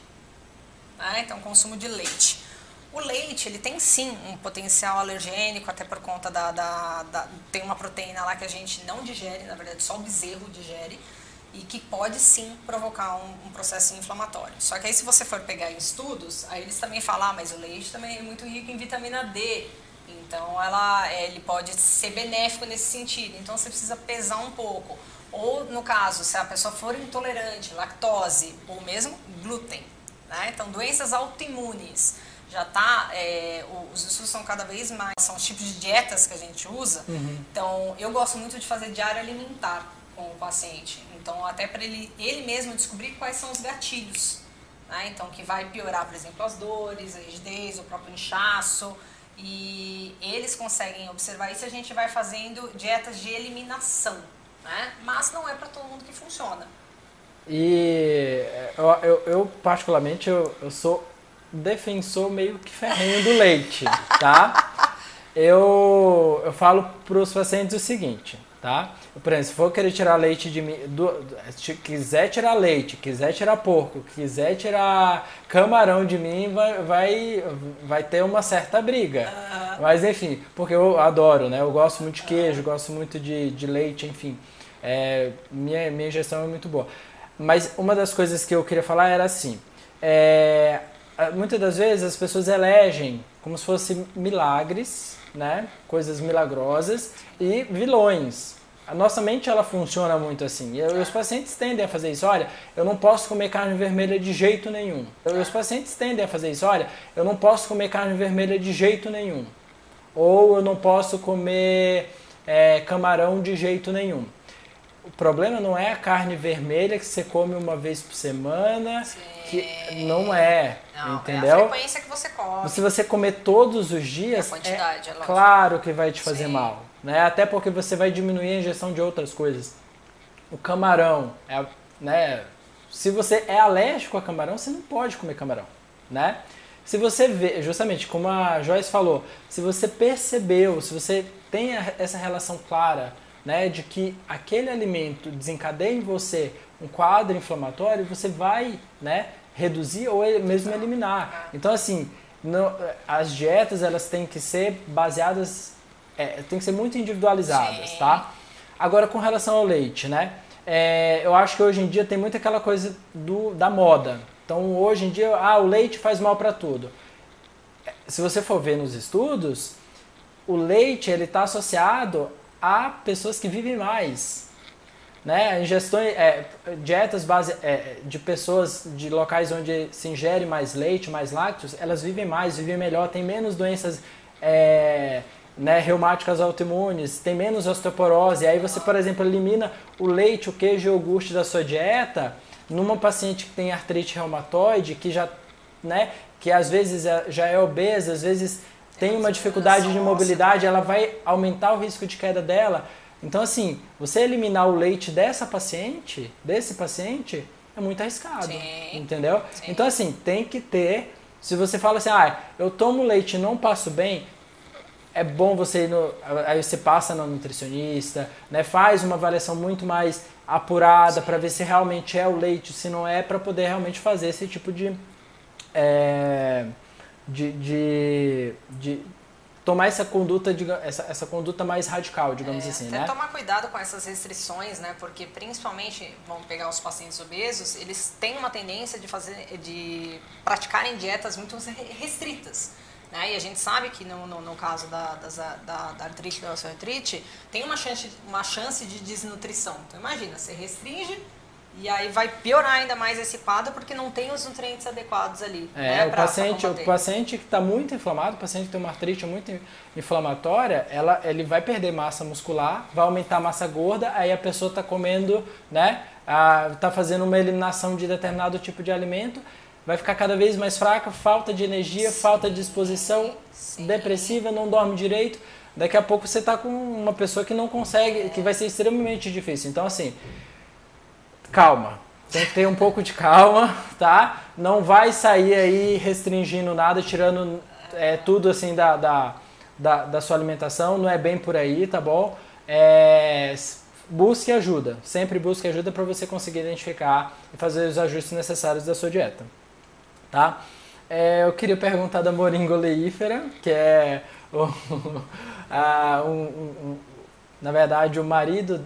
Né? Então, consumo de leite. O leite, ele tem sim um potencial alergênico, até por conta da, da, da, Tem uma proteína lá que a gente não digere, na verdade só o bezerro digere, e que pode sim provocar um, um processo inflamatório. Só que aí se você for pegar em estudos, aí eles também falam, ah, mas o leite também é muito rico em vitamina D, então ela, ele pode ser benéfico nesse sentido. Então você precisa pesar um pouco. Ou no caso, se a pessoa for intolerante, lactose ou mesmo glúten. Né? Então doenças autoimunes já está, é, os estudos são cada vez mais, são os tipos de dietas que a gente usa. Uhum. Então, eu gosto muito de fazer diário alimentar com o paciente. Então, até para ele, ele mesmo descobrir quais são os gatilhos. Né? Então, que vai piorar, por exemplo, as dores, a rigidez, o próprio inchaço. E eles conseguem observar isso a gente vai fazendo dietas de eliminação. Né? Mas não é para todo mundo que funciona. E eu, eu, eu particularmente, eu, eu sou defensor meio que ferrenho do leite, tá? *laughs* Eu, eu falo para os pacientes o seguinte, tá? Por exemplo, se for querer tirar leite de mim, do, se quiser tirar leite, quiser tirar porco, quiser tirar camarão de mim, vai, vai, vai ter uma certa briga. Mas enfim, porque eu adoro, né? Eu gosto muito de queijo, gosto muito de, de leite, enfim. É, minha, minha ingestão é muito boa. Mas uma das coisas que eu queria falar era assim, é, muitas das vezes as pessoas elegem como se fossem milagres, né? Coisas milagrosas e vilões. A nossa mente ela funciona muito assim. E os pacientes tendem a fazer isso. Olha, eu não posso comer carne vermelha de jeito nenhum. Os pacientes tendem a fazer isso. Olha, eu não posso comer carne vermelha de jeito nenhum. Ou eu não posso comer é, camarão de jeito nenhum. O problema não é a carne vermelha que você come uma vez por semana. Sim que não é, não, entendeu? É a frequência que você come. Se você comer todos os dias, é, é claro que vai te fazer Sim. mal, né? Até porque você vai diminuir a ingestão de outras coisas. O camarão, é, né? Se você é alérgico a camarão, você não pode comer camarão, né? Se você vê, justamente como a Joyce falou, se você percebeu, se você tem essa relação clara, né, de que aquele alimento desencadeia em você um quadro inflamatório, você vai né, reduzir ou mesmo eliminar. Então, assim, não, as dietas elas têm que ser baseadas, é, tem que ser muito individualizadas, Sim. tá? Agora, com relação ao leite, né? É, eu acho que hoje em dia tem muito aquela coisa do, da moda. Então, hoje em dia, ah, o leite faz mal para tudo. Se você for ver nos estudos, o leite ele está associado a pessoas que vivem mais né? Ingestões, é, dietas base, é, de pessoas de locais onde se ingere mais leite, mais lácteos, elas vivem mais, vivem melhor, têm menos doenças é, né, reumáticas autoimunes, tem menos osteoporose. Aí você, por exemplo, elimina o leite, o queijo e o iogurte da sua dieta numa paciente que tem artrite reumatoide, que já, né, que às vezes é, já é obesa, às vezes tem uma dificuldade de mobilidade, ela vai aumentar o risco de queda dela. Então, assim, você eliminar o leite dessa paciente, desse paciente, é muito arriscado. Sim. Entendeu? Sim. Então, assim, tem que ter. Se você fala assim, ah, eu tomo leite e não passo bem, é bom você ir no, aí você passa no nutricionista, né? Faz uma avaliação muito mais apurada para ver se realmente é o leite, se não é, para poder realmente fazer esse tipo de, é, de, de, de tomar essa conduta, essa, essa conduta mais radical, digamos é, assim, até né? tomar cuidado com essas restrições, né? Porque principalmente, vamos pegar os pacientes obesos, eles têm uma tendência de fazer, de praticarem dietas muito restritas. Né? E a gente sabe que no, no, no caso da, da, da artrite, da osteoartrite, tem uma chance, uma chance de desnutrição. Então imagina, você restringe e aí vai piorar ainda mais esse quadro porque não tem os nutrientes adequados ali. É, né, o, paciente, o paciente que está muito inflamado, o paciente que tem uma artrite muito inflamatória, ela, ele vai perder massa muscular, vai aumentar a massa gorda, aí a pessoa está comendo, né? Está fazendo uma eliminação de determinado tipo de alimento, vai ficar cada vez mais fraca, falta de energia, sim, falta de disposição, sim. depressiva, não dorme direito. Daqui a pouco você está com uma pessoa que não consegue, que vai ser extremamente difícil. Então, assim, calma. Tem que ter um pouco de calma, tá? Não vai sair aí restringindo nada, tirando é, tudo assim da, da, da, da, sua alimentação. Não é bem por aí, tá bom? É, busque ajuda. Sempre busque ajuda para você conseguir identificar e fazer os ajustes necessários da sua dieta tá? É, eu queria perguntar da moringa oleífera, que é *laughs* o, a, um, um, na verdade o marido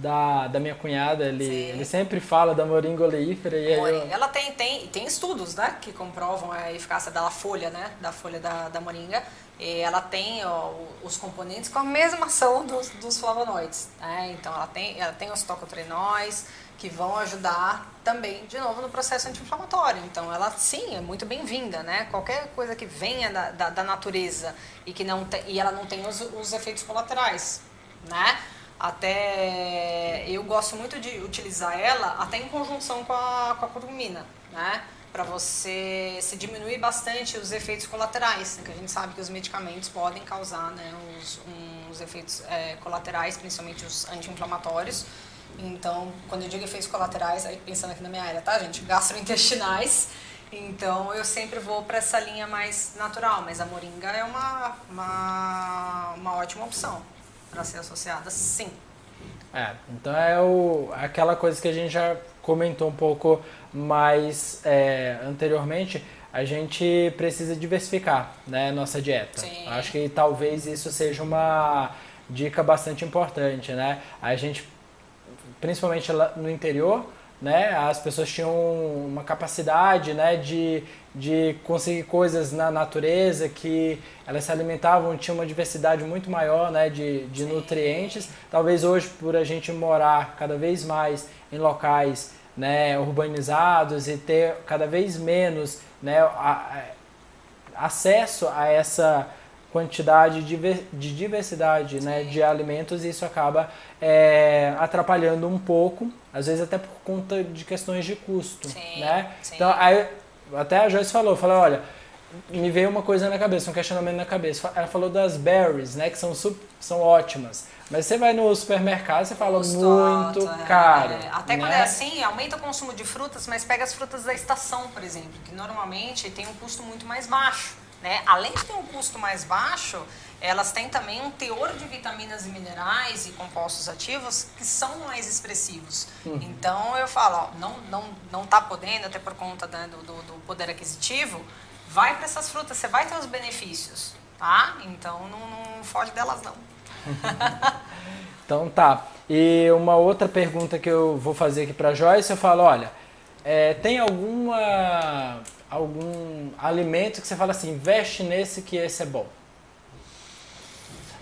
da, da minha cunhada, ele, ele sempre fala da moringa oleífera e eu... Ela tem, tem, tem estudos, né, que comprovam a eficácia da folha, né, da folha da, da moringa. E ela tem ó, os componentes com a mesma ação dos, dos flavonoides, né? Então ela tem, ela tem os tocotrenóis, que vão ajudar também, de novo, no processo anti-inflamatório. Então, ela sim é muito bem-vinda, né? Qualquer coisa que venha da, da, da natureza e que não te, e ela não tem os, os efeitos colaterais, né? Até eu gosto muito de utilizar ela até em conjunção com a, com a curcumina, né? Para você se diminuir bastante os efeitos colaterais, né? que a gente sabe que os medicamentos podem causar né, os, uns efeitos é, colaterais, principalmente os anti-inflamatórios. Então, quando eu digo efeitos colaterais, aí pensando aqui na minha área, tá, gente? Gastrointestinais. Então, eu sempre vou para essa linha mais natural, mas a moringa é uma, uma, uma ótima opção para ser associada, sim. É, então é o, aquela coisa que a gente já comentou um pouco mais é, anteriormente, a gente precisa diversificar né, nossa dieta. Sim. Acho que talvez isso seja uma dica bastante importante, né? A gente principalmente no interior, né, as pessoas tinham uma capacidade né, de, de conseguir coisas na natureza que elas se alimentavam, tinha uma diversidade muito maior né, de, de nutrientes. Talvez hoje, por a gente morar cada vez mais em locais né, urbanizados e ter cada vez menos né, a, a, acesso a essa quantidade de diversidade né, de alimentos e isso acaba é, atrapalhando um pouco, às vezes até por conta de questões de custo. Sim, né? Sim. Então, aí, até a Joyce falou, falou, olha, me veio uma coisa na cabeça, um questionamento na cabeça. Ela falou das berries, né, que são, são ótimas. Mas você vai no supermercado, você fala Custo muito alto, é. caro. É. Até né? quando é assim, aumenta o consumo de frutas, mas pega as frutas da estação, por exemplo, que normalmente tem um custo muito mais baixo. Né? Além de ter um custo mais baixo, elas têm também um teor de vitaminas e minerais e compostos ativos que são mais expressivos. Uhum. Então eu falo, ó, não não não está podendo até por conta né, do, do, poder aquisitivo, vai para essas frutas, você vai ter os benefícios, tá? Então não, não foge delas não. *laughs* então tá. E uma outra pergunta que eu vou fazer aqui para Joyce, eu falo, olha, é, tem alguma algum alimento que você fala assim, investe nesse que esse é bom?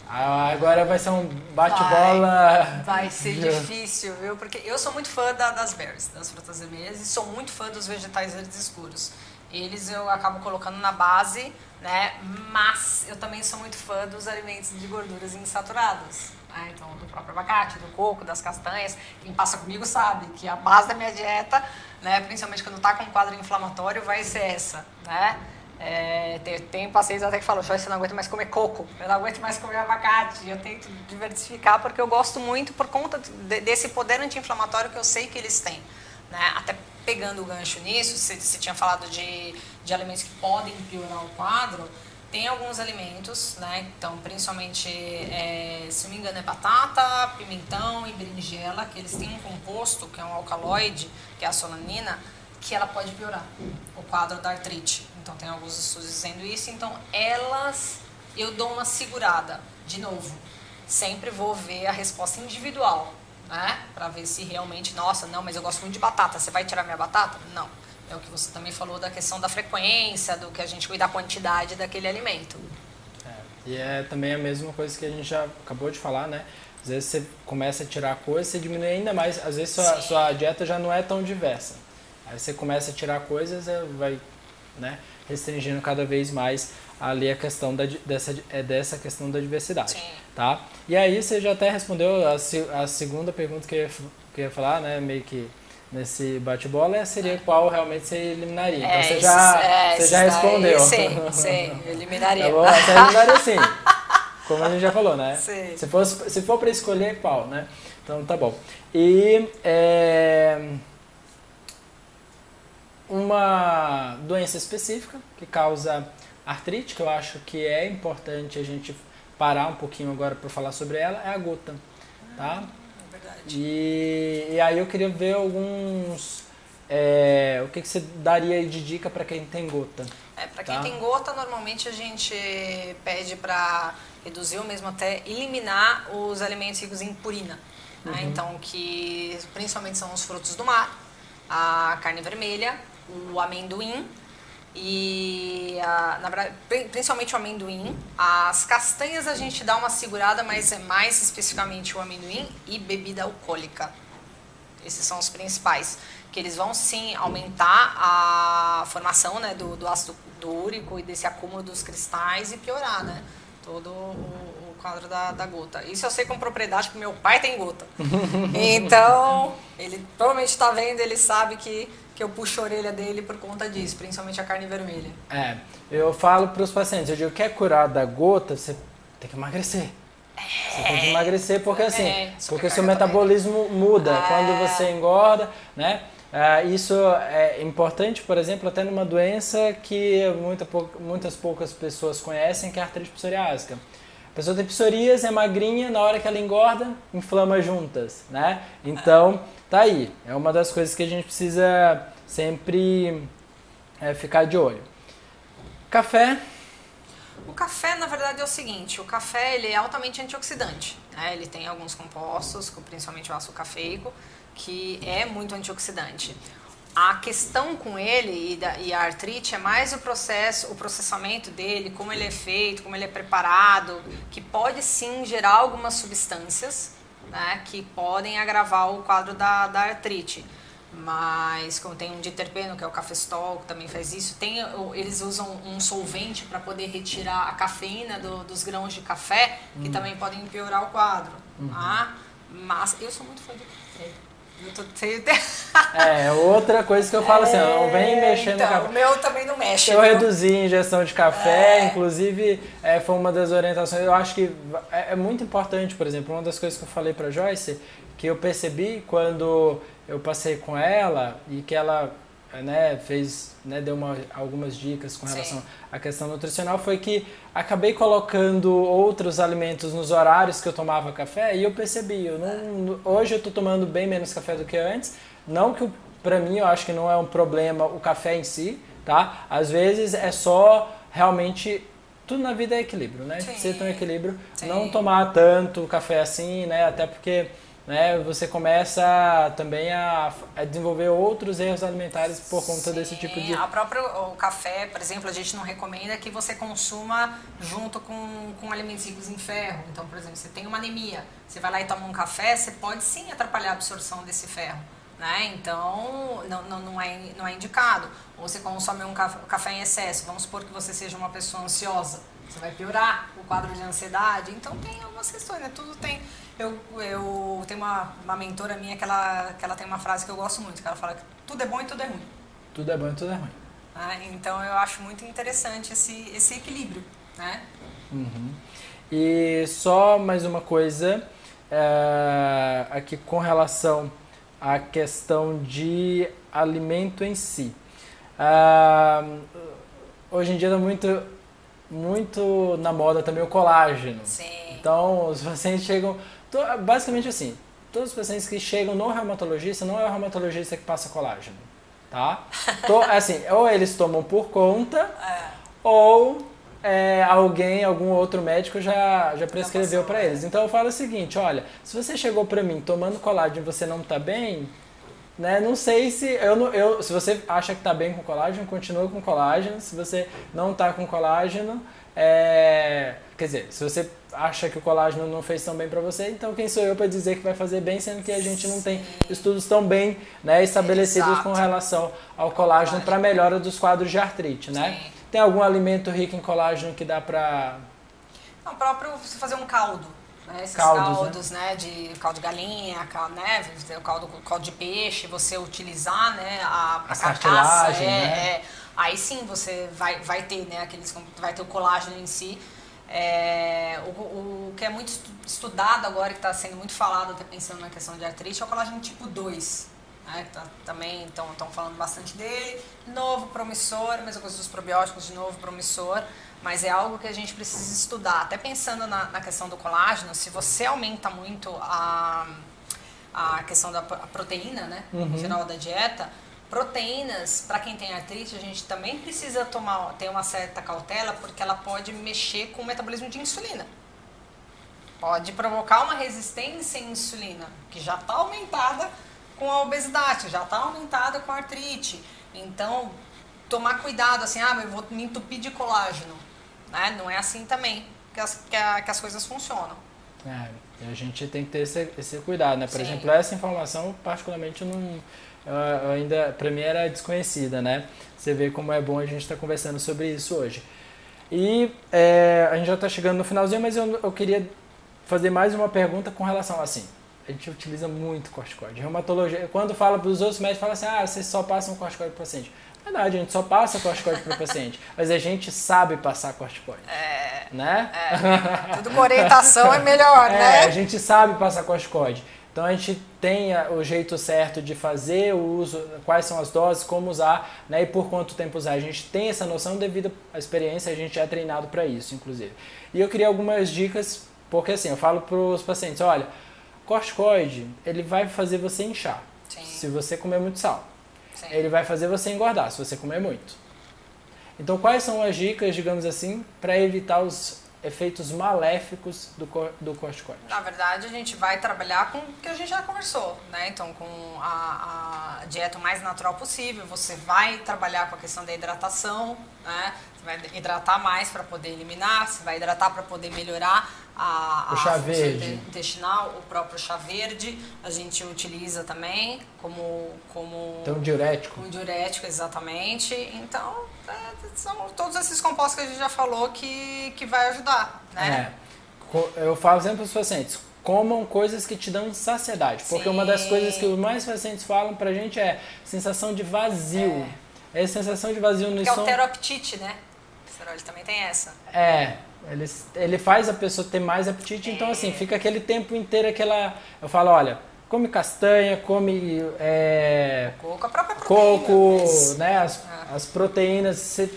Ah, agora vai ser um bate-bola. Vai, vai, ser *laughs* difícil, viu? Porque eu sou muito fã da, das berries, das frutas vermelhas, e sou muito fã dos vegetais verdes escuros. Eles eu acabo colocando na base, né? Mas eu também sou muito fã dos alimentos de gorduras insaturadas. Né? Então, do próprio abacate, do coco, das castanhas. Quem passa comigo sabe que a base da minha dieta, né, principalmente quando está com um quadro inflamatório, vai ser essa, né? É, tem, tem pacientes até que falam, você não aguenta mais comer coco, eu não aguento mais comer abacate. Eu tento diversificar porque eu gosto muito por conta de, desse poder anti-inflamatório que eu sei que eles têm. Né? Até pegando o gancho nisso, você, você tinha falado de, de alimentos que podem piorar o quadro, tem alguns alimentos, né? Então, principalmente, é, se não me engano, é batata, pimentão e berinjela, que eles têm um composto, que é um alcaloide, que é a solanina, que ela pode piorar o quadro da artrite. Então, tem alguns estudos dizendo isso. Então, elas, eu dou uma segurada, de novo. Sempre vou ver a resposta individual, né? Para ver se realmente, nossa, não, mas eu gosto muito de batata, você vai tirar minha batata? Não é o que você também falou da questão da frequência, do que a gente cuida da quantidade daquele alimento. É, e é também a mesma coisa que a gente já acabou de falar, né? Às vezes você começa a tirar coisas, você diminui ainda mais. Às vezes sua, sua dieta já não é tão diversa. Aí você começa a tirar coisas, vai né, restringindo cada vez mais ali a questão da, dessa, é dessa questão da diversidade. Sim. Tá? E aí você já até respondeu a, a segunda pergunta que eu, ia, que eu ia falar, né? Meio que nesse bate-bola seria qual realmente você eliminaria. Então é, você já, é, você já respondeu. Sim, *laughs* sim, eliminaria. Tá bom? Você eliminaria sim. *laughs* Como a gente já falou, né? Sim. Se, fosse, se for para escolher, qual, né? Então tá bom. E é, uma doença específica que causa artrite, que eu acho que é importante a gente parar um pouquinho agora para falar sobre ela, é a gota. Tá? E, e aí eu queria ver alguns. É, o que, que você daria de dica para quem tem gota? É, para quem tá? tem gota, normalmente a gente pede para reduzir ou mesmo até eliminar os alimentos ricos em purina. Né? Uhum. Então, que principalmente são os frutos do mar, a carne vermelha, o amendoim e na verdade, principalmente o amendoim. As castanhas a gente dá uma segurada, mas é mais especificamente o amendoim e bebida alcoólica. Esses são os principais. Que eles vão sim aumentar a formação né, do, do ácido úrico e desse acúmulo dos cristais e piorar né, todo o, o quadro da, da gota. Isso eu sei com propriedade, porque meu pai tem gota. *laughs* Então, ele provavelmente está vendo, ele sabe que que eu puxo a orelha dele por conta disso, principalmente a carne vermelha. É, eu falo para os pacientes, eu digo, quer curar da gota, você tem que emagrecer. Você tem que é. emagrecer porque assim, é, porque seu metabolismo também. muda ah. quando você engorda, né? Ah, isso é importante, por exemplo, até numa doença que muita, muitas poucas pessoas conhecem, que é a artrite psoriásica. A pessoa tem psoríase, é magrinha, na hora que ela engorda, inflama juntas, né? Então, tá aí. É uma das coisas que a gente precisa sempre é, ficar de olho. Café. O café, na verdade, é o seguinte: o café ele é altamente antioxidante. Né? Ele tem alguns compostos, principalmente o ácido cafeico, que é muito antioxidante. A questão com ele e, da, e, a artrite é mais o processo, o processamento dele, como ele é feito, como ele é preparado, que pode sim gerar algumas substâncias né, que podem agravar o quadro da, da artrite. Mas como tem um diterpeno, que é o cafestol, que também faz isso, tem, eles usam um solvente para poder retirar a cafeína do, dos grãos de café, que hum. também podem piorar o quadro. Uhum. Tá? Mas eu sou muito fã de café. Eu tô cheio de... É, outra coisa que eu falo assim, não vem é, mexendo então, no café. O meu também não mexe. Eu viu? reduzi a ingestão de café, é. inclusive é, foi uma das orientações. Eu acho que é, é muito importante, por exemplo, uma das coisas que eu falei para Joyce, que eu percebi quando eu passei com ela e que ela né, fez, né, deu uma, algumas dicas com relação Sim. à questão nutricional, foi que acabei colocando outros alimentos nos horários que eu tomava café e eu percebi, eu não, hoje eu estou tomando bem menos café do que antes, não que para mim eu acho que não é um problema o café em si, tá? Às vezes é só realmente tudo na vida é equilíbrio, né? Sim. Você tem um equilíbrio, Sim. não tomar tanto café assim, né? Até porque né, você começa também a, a, desenvolver outros erros alimentares por conta Sim, desse tipo de... A própria, o café, por exemplo, a gente não recomenda que você consuma junto com, com alimentos ricos em ferro. Então, por exemplo, você tem uma anemia, você vai lá e toma um café, você pode sim atrapalhar a absorção desse ferro. Né? Então, não, não, não, é, não é indicado. Ou você consome um café em excesso, vamos supor que você seja uma pessoa ansiosa, você vai piorar quadro de ansiedade. Então, tem algumas questões, né? Tudo tem eu, eu tenho uma, uma mentora minha que ela, que ela tem uma frase que eu gosto muito, que ela fala que tudo é bom e tudo é ruim. Tudo é bom e tudo é ruim. Ah, então eu acho muito interessante esse, esse equilíbrio, né? Uhum. E só mais uma coisa é, aqui com relação à questão de alimento em si. Ah, hoje em dia está muito muito na moda também o colágeno. Sim. Então, os pacientes chegam. Basicamente assim, todos os pacientes que chegam no reumatologista, não é o reumatologista que passa colágeno. Tá? *laughs* Tô, assim, ou eles tomam por conta, É. ou é, alguém, algum outro médico já, já prescreveu para é. eles. Então eu falo o seguinte, olha, se você chegou para mim tomando colágeno e você não tá bem, né, não sei se eu, eu se você acha que tá bem com colágeno, continua com colágeno. Se você não tá com colágeno, é, quer dizer, se você acha que o colágeno não fez tão bem para você, então quem sou eu para dizer que vai fazer bem, sendo que a gente não tem estudos tão bem né, estabelecidos Exato. com relação ao colágeno para melhora dos quadros de artrite, né? Sim. Tem algum alimento rico em colágeno que dá. Não, o próprio você fazer um caldo. Né? Esses Caldos, né? caldos, né? De caldo de galinha, cal- né? O caldo, caldo de peixe, você utilizar, né? A, a As carcaça. cartilagens, é, né? é. Aí sim você vai, vai ter, né? Aqueles, vai ter o colágeno em si. É, o, o que é muito estu- estudado agora, que está sendo muito falado, até pensando na questão de artrite, é o colágeno tipo 2. Né? Tá- também estão falando bastante dele. Novo, promissor, mesma coisa dos probióticos, de novo, promissor. Mas é algo que a gente precisa estudar. Até pensando na, na questão do colágeno, se você aumenta muito a, a questão da a proteína, né? Em geral da dieta, proteínas, para quem tem artrite, a gente também precisa tomar, ter uma certa cautela, porque ela pode mexer com o metabolismo de insulina. Pode provocar uma resistência à insulina, que já está aumentada com a obesidade, já está aumentada com a artrite. Então, tomar cuidado, assim, ah, mas eu vou me entupir de colágeno. Né? Não é assim também que as, que, a- que as coisas funcionam. É, e a gente tem que ter esse, esse cuidado, né? Por Sim. exemplo, essa informação, particularmente, não, eu- ainda, pra mim era desconhecida, né? Você vê como é bom a gente estar conversando sobre isso hoje. E é, a gente já está chegando no finalzinho, mas eu, eu queria fazer mais uma pergunta com relação assim. A gente utiliza muito corticoide. Reumatologia, quando fala para os outros médicos, fala assim: ah, vocês só passam corticoide para o paciente. Verdade, a gente só passa corticoide para o paciente, *laughs* mas a gente sabe passar corticoide. É, Né? *laughs* tudo com orientação é melhor, É, né? a gente sabe passar corticoide. Então a gente tem a- o jeito certo de fazer o uso, quais são as doses, como usar, né, e por quanto tempo usar. A gente tem essa noção devido à experiência, a gente é treinado para isso, inclusive. E eu queria algumas dicas, porque assim, eu falo para os pacientes, olha, corticoide, ele vai fazer você inchar, Sim. se você comer muito sal. Sim. Ele vai fazer você engordar, se você comer muito. Então, quais são as dicas, digamos assim, para evitar os efeitos maléficos do, cor- do corticoide? Na verdade, a gente vai trabalhar com o que a gente já conversou, né? Então, com a, a dieta mais natural possível, você vai trabalhar com a questão da hidratação, né? Você vai hidratar mais para poder eliminar, você vai hidratar para poder melhorar a, O a chá verde. intestinal, o próprio chá verde, a gente utiliza também como como Então, diurético. um diurético, exatamente. Então, é, são todos esses compostos que a gente já falou que, que vai ajudar, né? É. Eu falo sempre para os pacientes, comam coisas que te dão saciedade. Porque uma das Sim. coisas que os mais pacientes falam pra gente é sensação de vazio. É, sensação de vazio no Que estômago. altera o apetite, né? O também tem essa. É, ele, ele faz a pessoa ter mais apetite, então É. assim, fica aquele tempo inteiro aquela. Eu falo, olha, come castanha, come é, Coco, a própria proteína. coco, mas- né? As, É. as proteínas. você-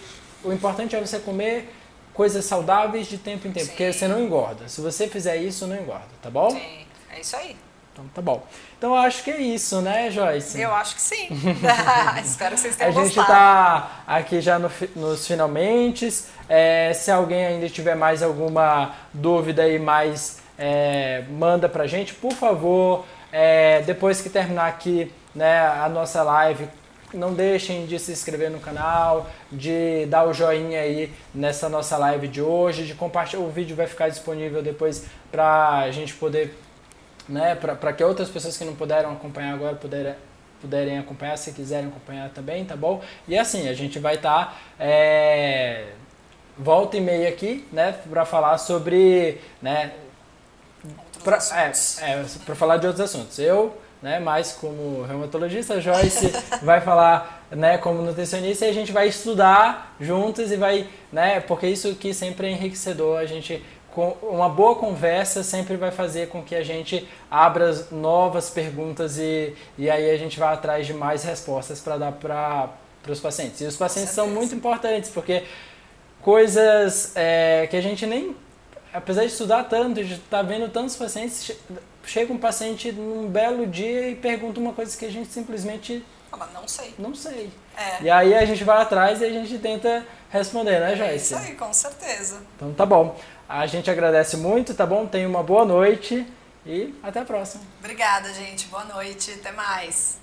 o importante é você comer coisas saudáveis de tempo em tempo, porque Sim. você não engorda. Se você fizer isso, não engorda, tá bom? Sim, é isso aí. Então tá bom. Então eu acho que é isso, né, Joyce? Eu acho que sim. *laughs* *laughs* Espero que vocês A tenham gente gostado. tá aqui já no nos finalmente. É, se alguém ainda tiver mais alguma dúvida aí, mais é, manda pra gente, por favor. É, depois que terminar aqui né, a nossa live, não deixem de se inscrever no canal, de dar o joinha aí nessa nossa live de hoje, de compartilhar. O vídeo vai ficar disponível depois pra gente poder né, para que outras pessoas que não puderam acompanhar agora puderem, puderem acompanhar, se quiserem acompanhar também, tá bom? E assim, a gente vai estar volta e meia aqui, né, para falar sobre, né, assuntos. é, é, para falar de outros assuntos. Eu, né, mais como reumatologista, a Joyce *laughs* vai falar, né, como nutricionista e a gente vai estudar juntos e vai, né, porque isso aqui sempre é enriquecedor, a gente uma boa conversa sempre vai fazer com que a gente abra as novas perguntas e, e aí a gente vai atrás de mais respostas para dar para os pacientes. E os pacientes são muito importantes porque coisas é, que a gente nem, apesar de estudar tanto, de estar tá vendo tantos pacientes, chega um paciente num belo dia e pergunta uma coisa que a gente simplesmente Fala, não sei. Não sei. É. E aí a gente vai atrás e a gente tenta responder, né, Joyce? É isso aí, com certeza. Então tá bom. A gente agradece muito, tá bom? Tenha uma boa noite e até a próxima. Obrigada, gente. Boa noite. Até mais.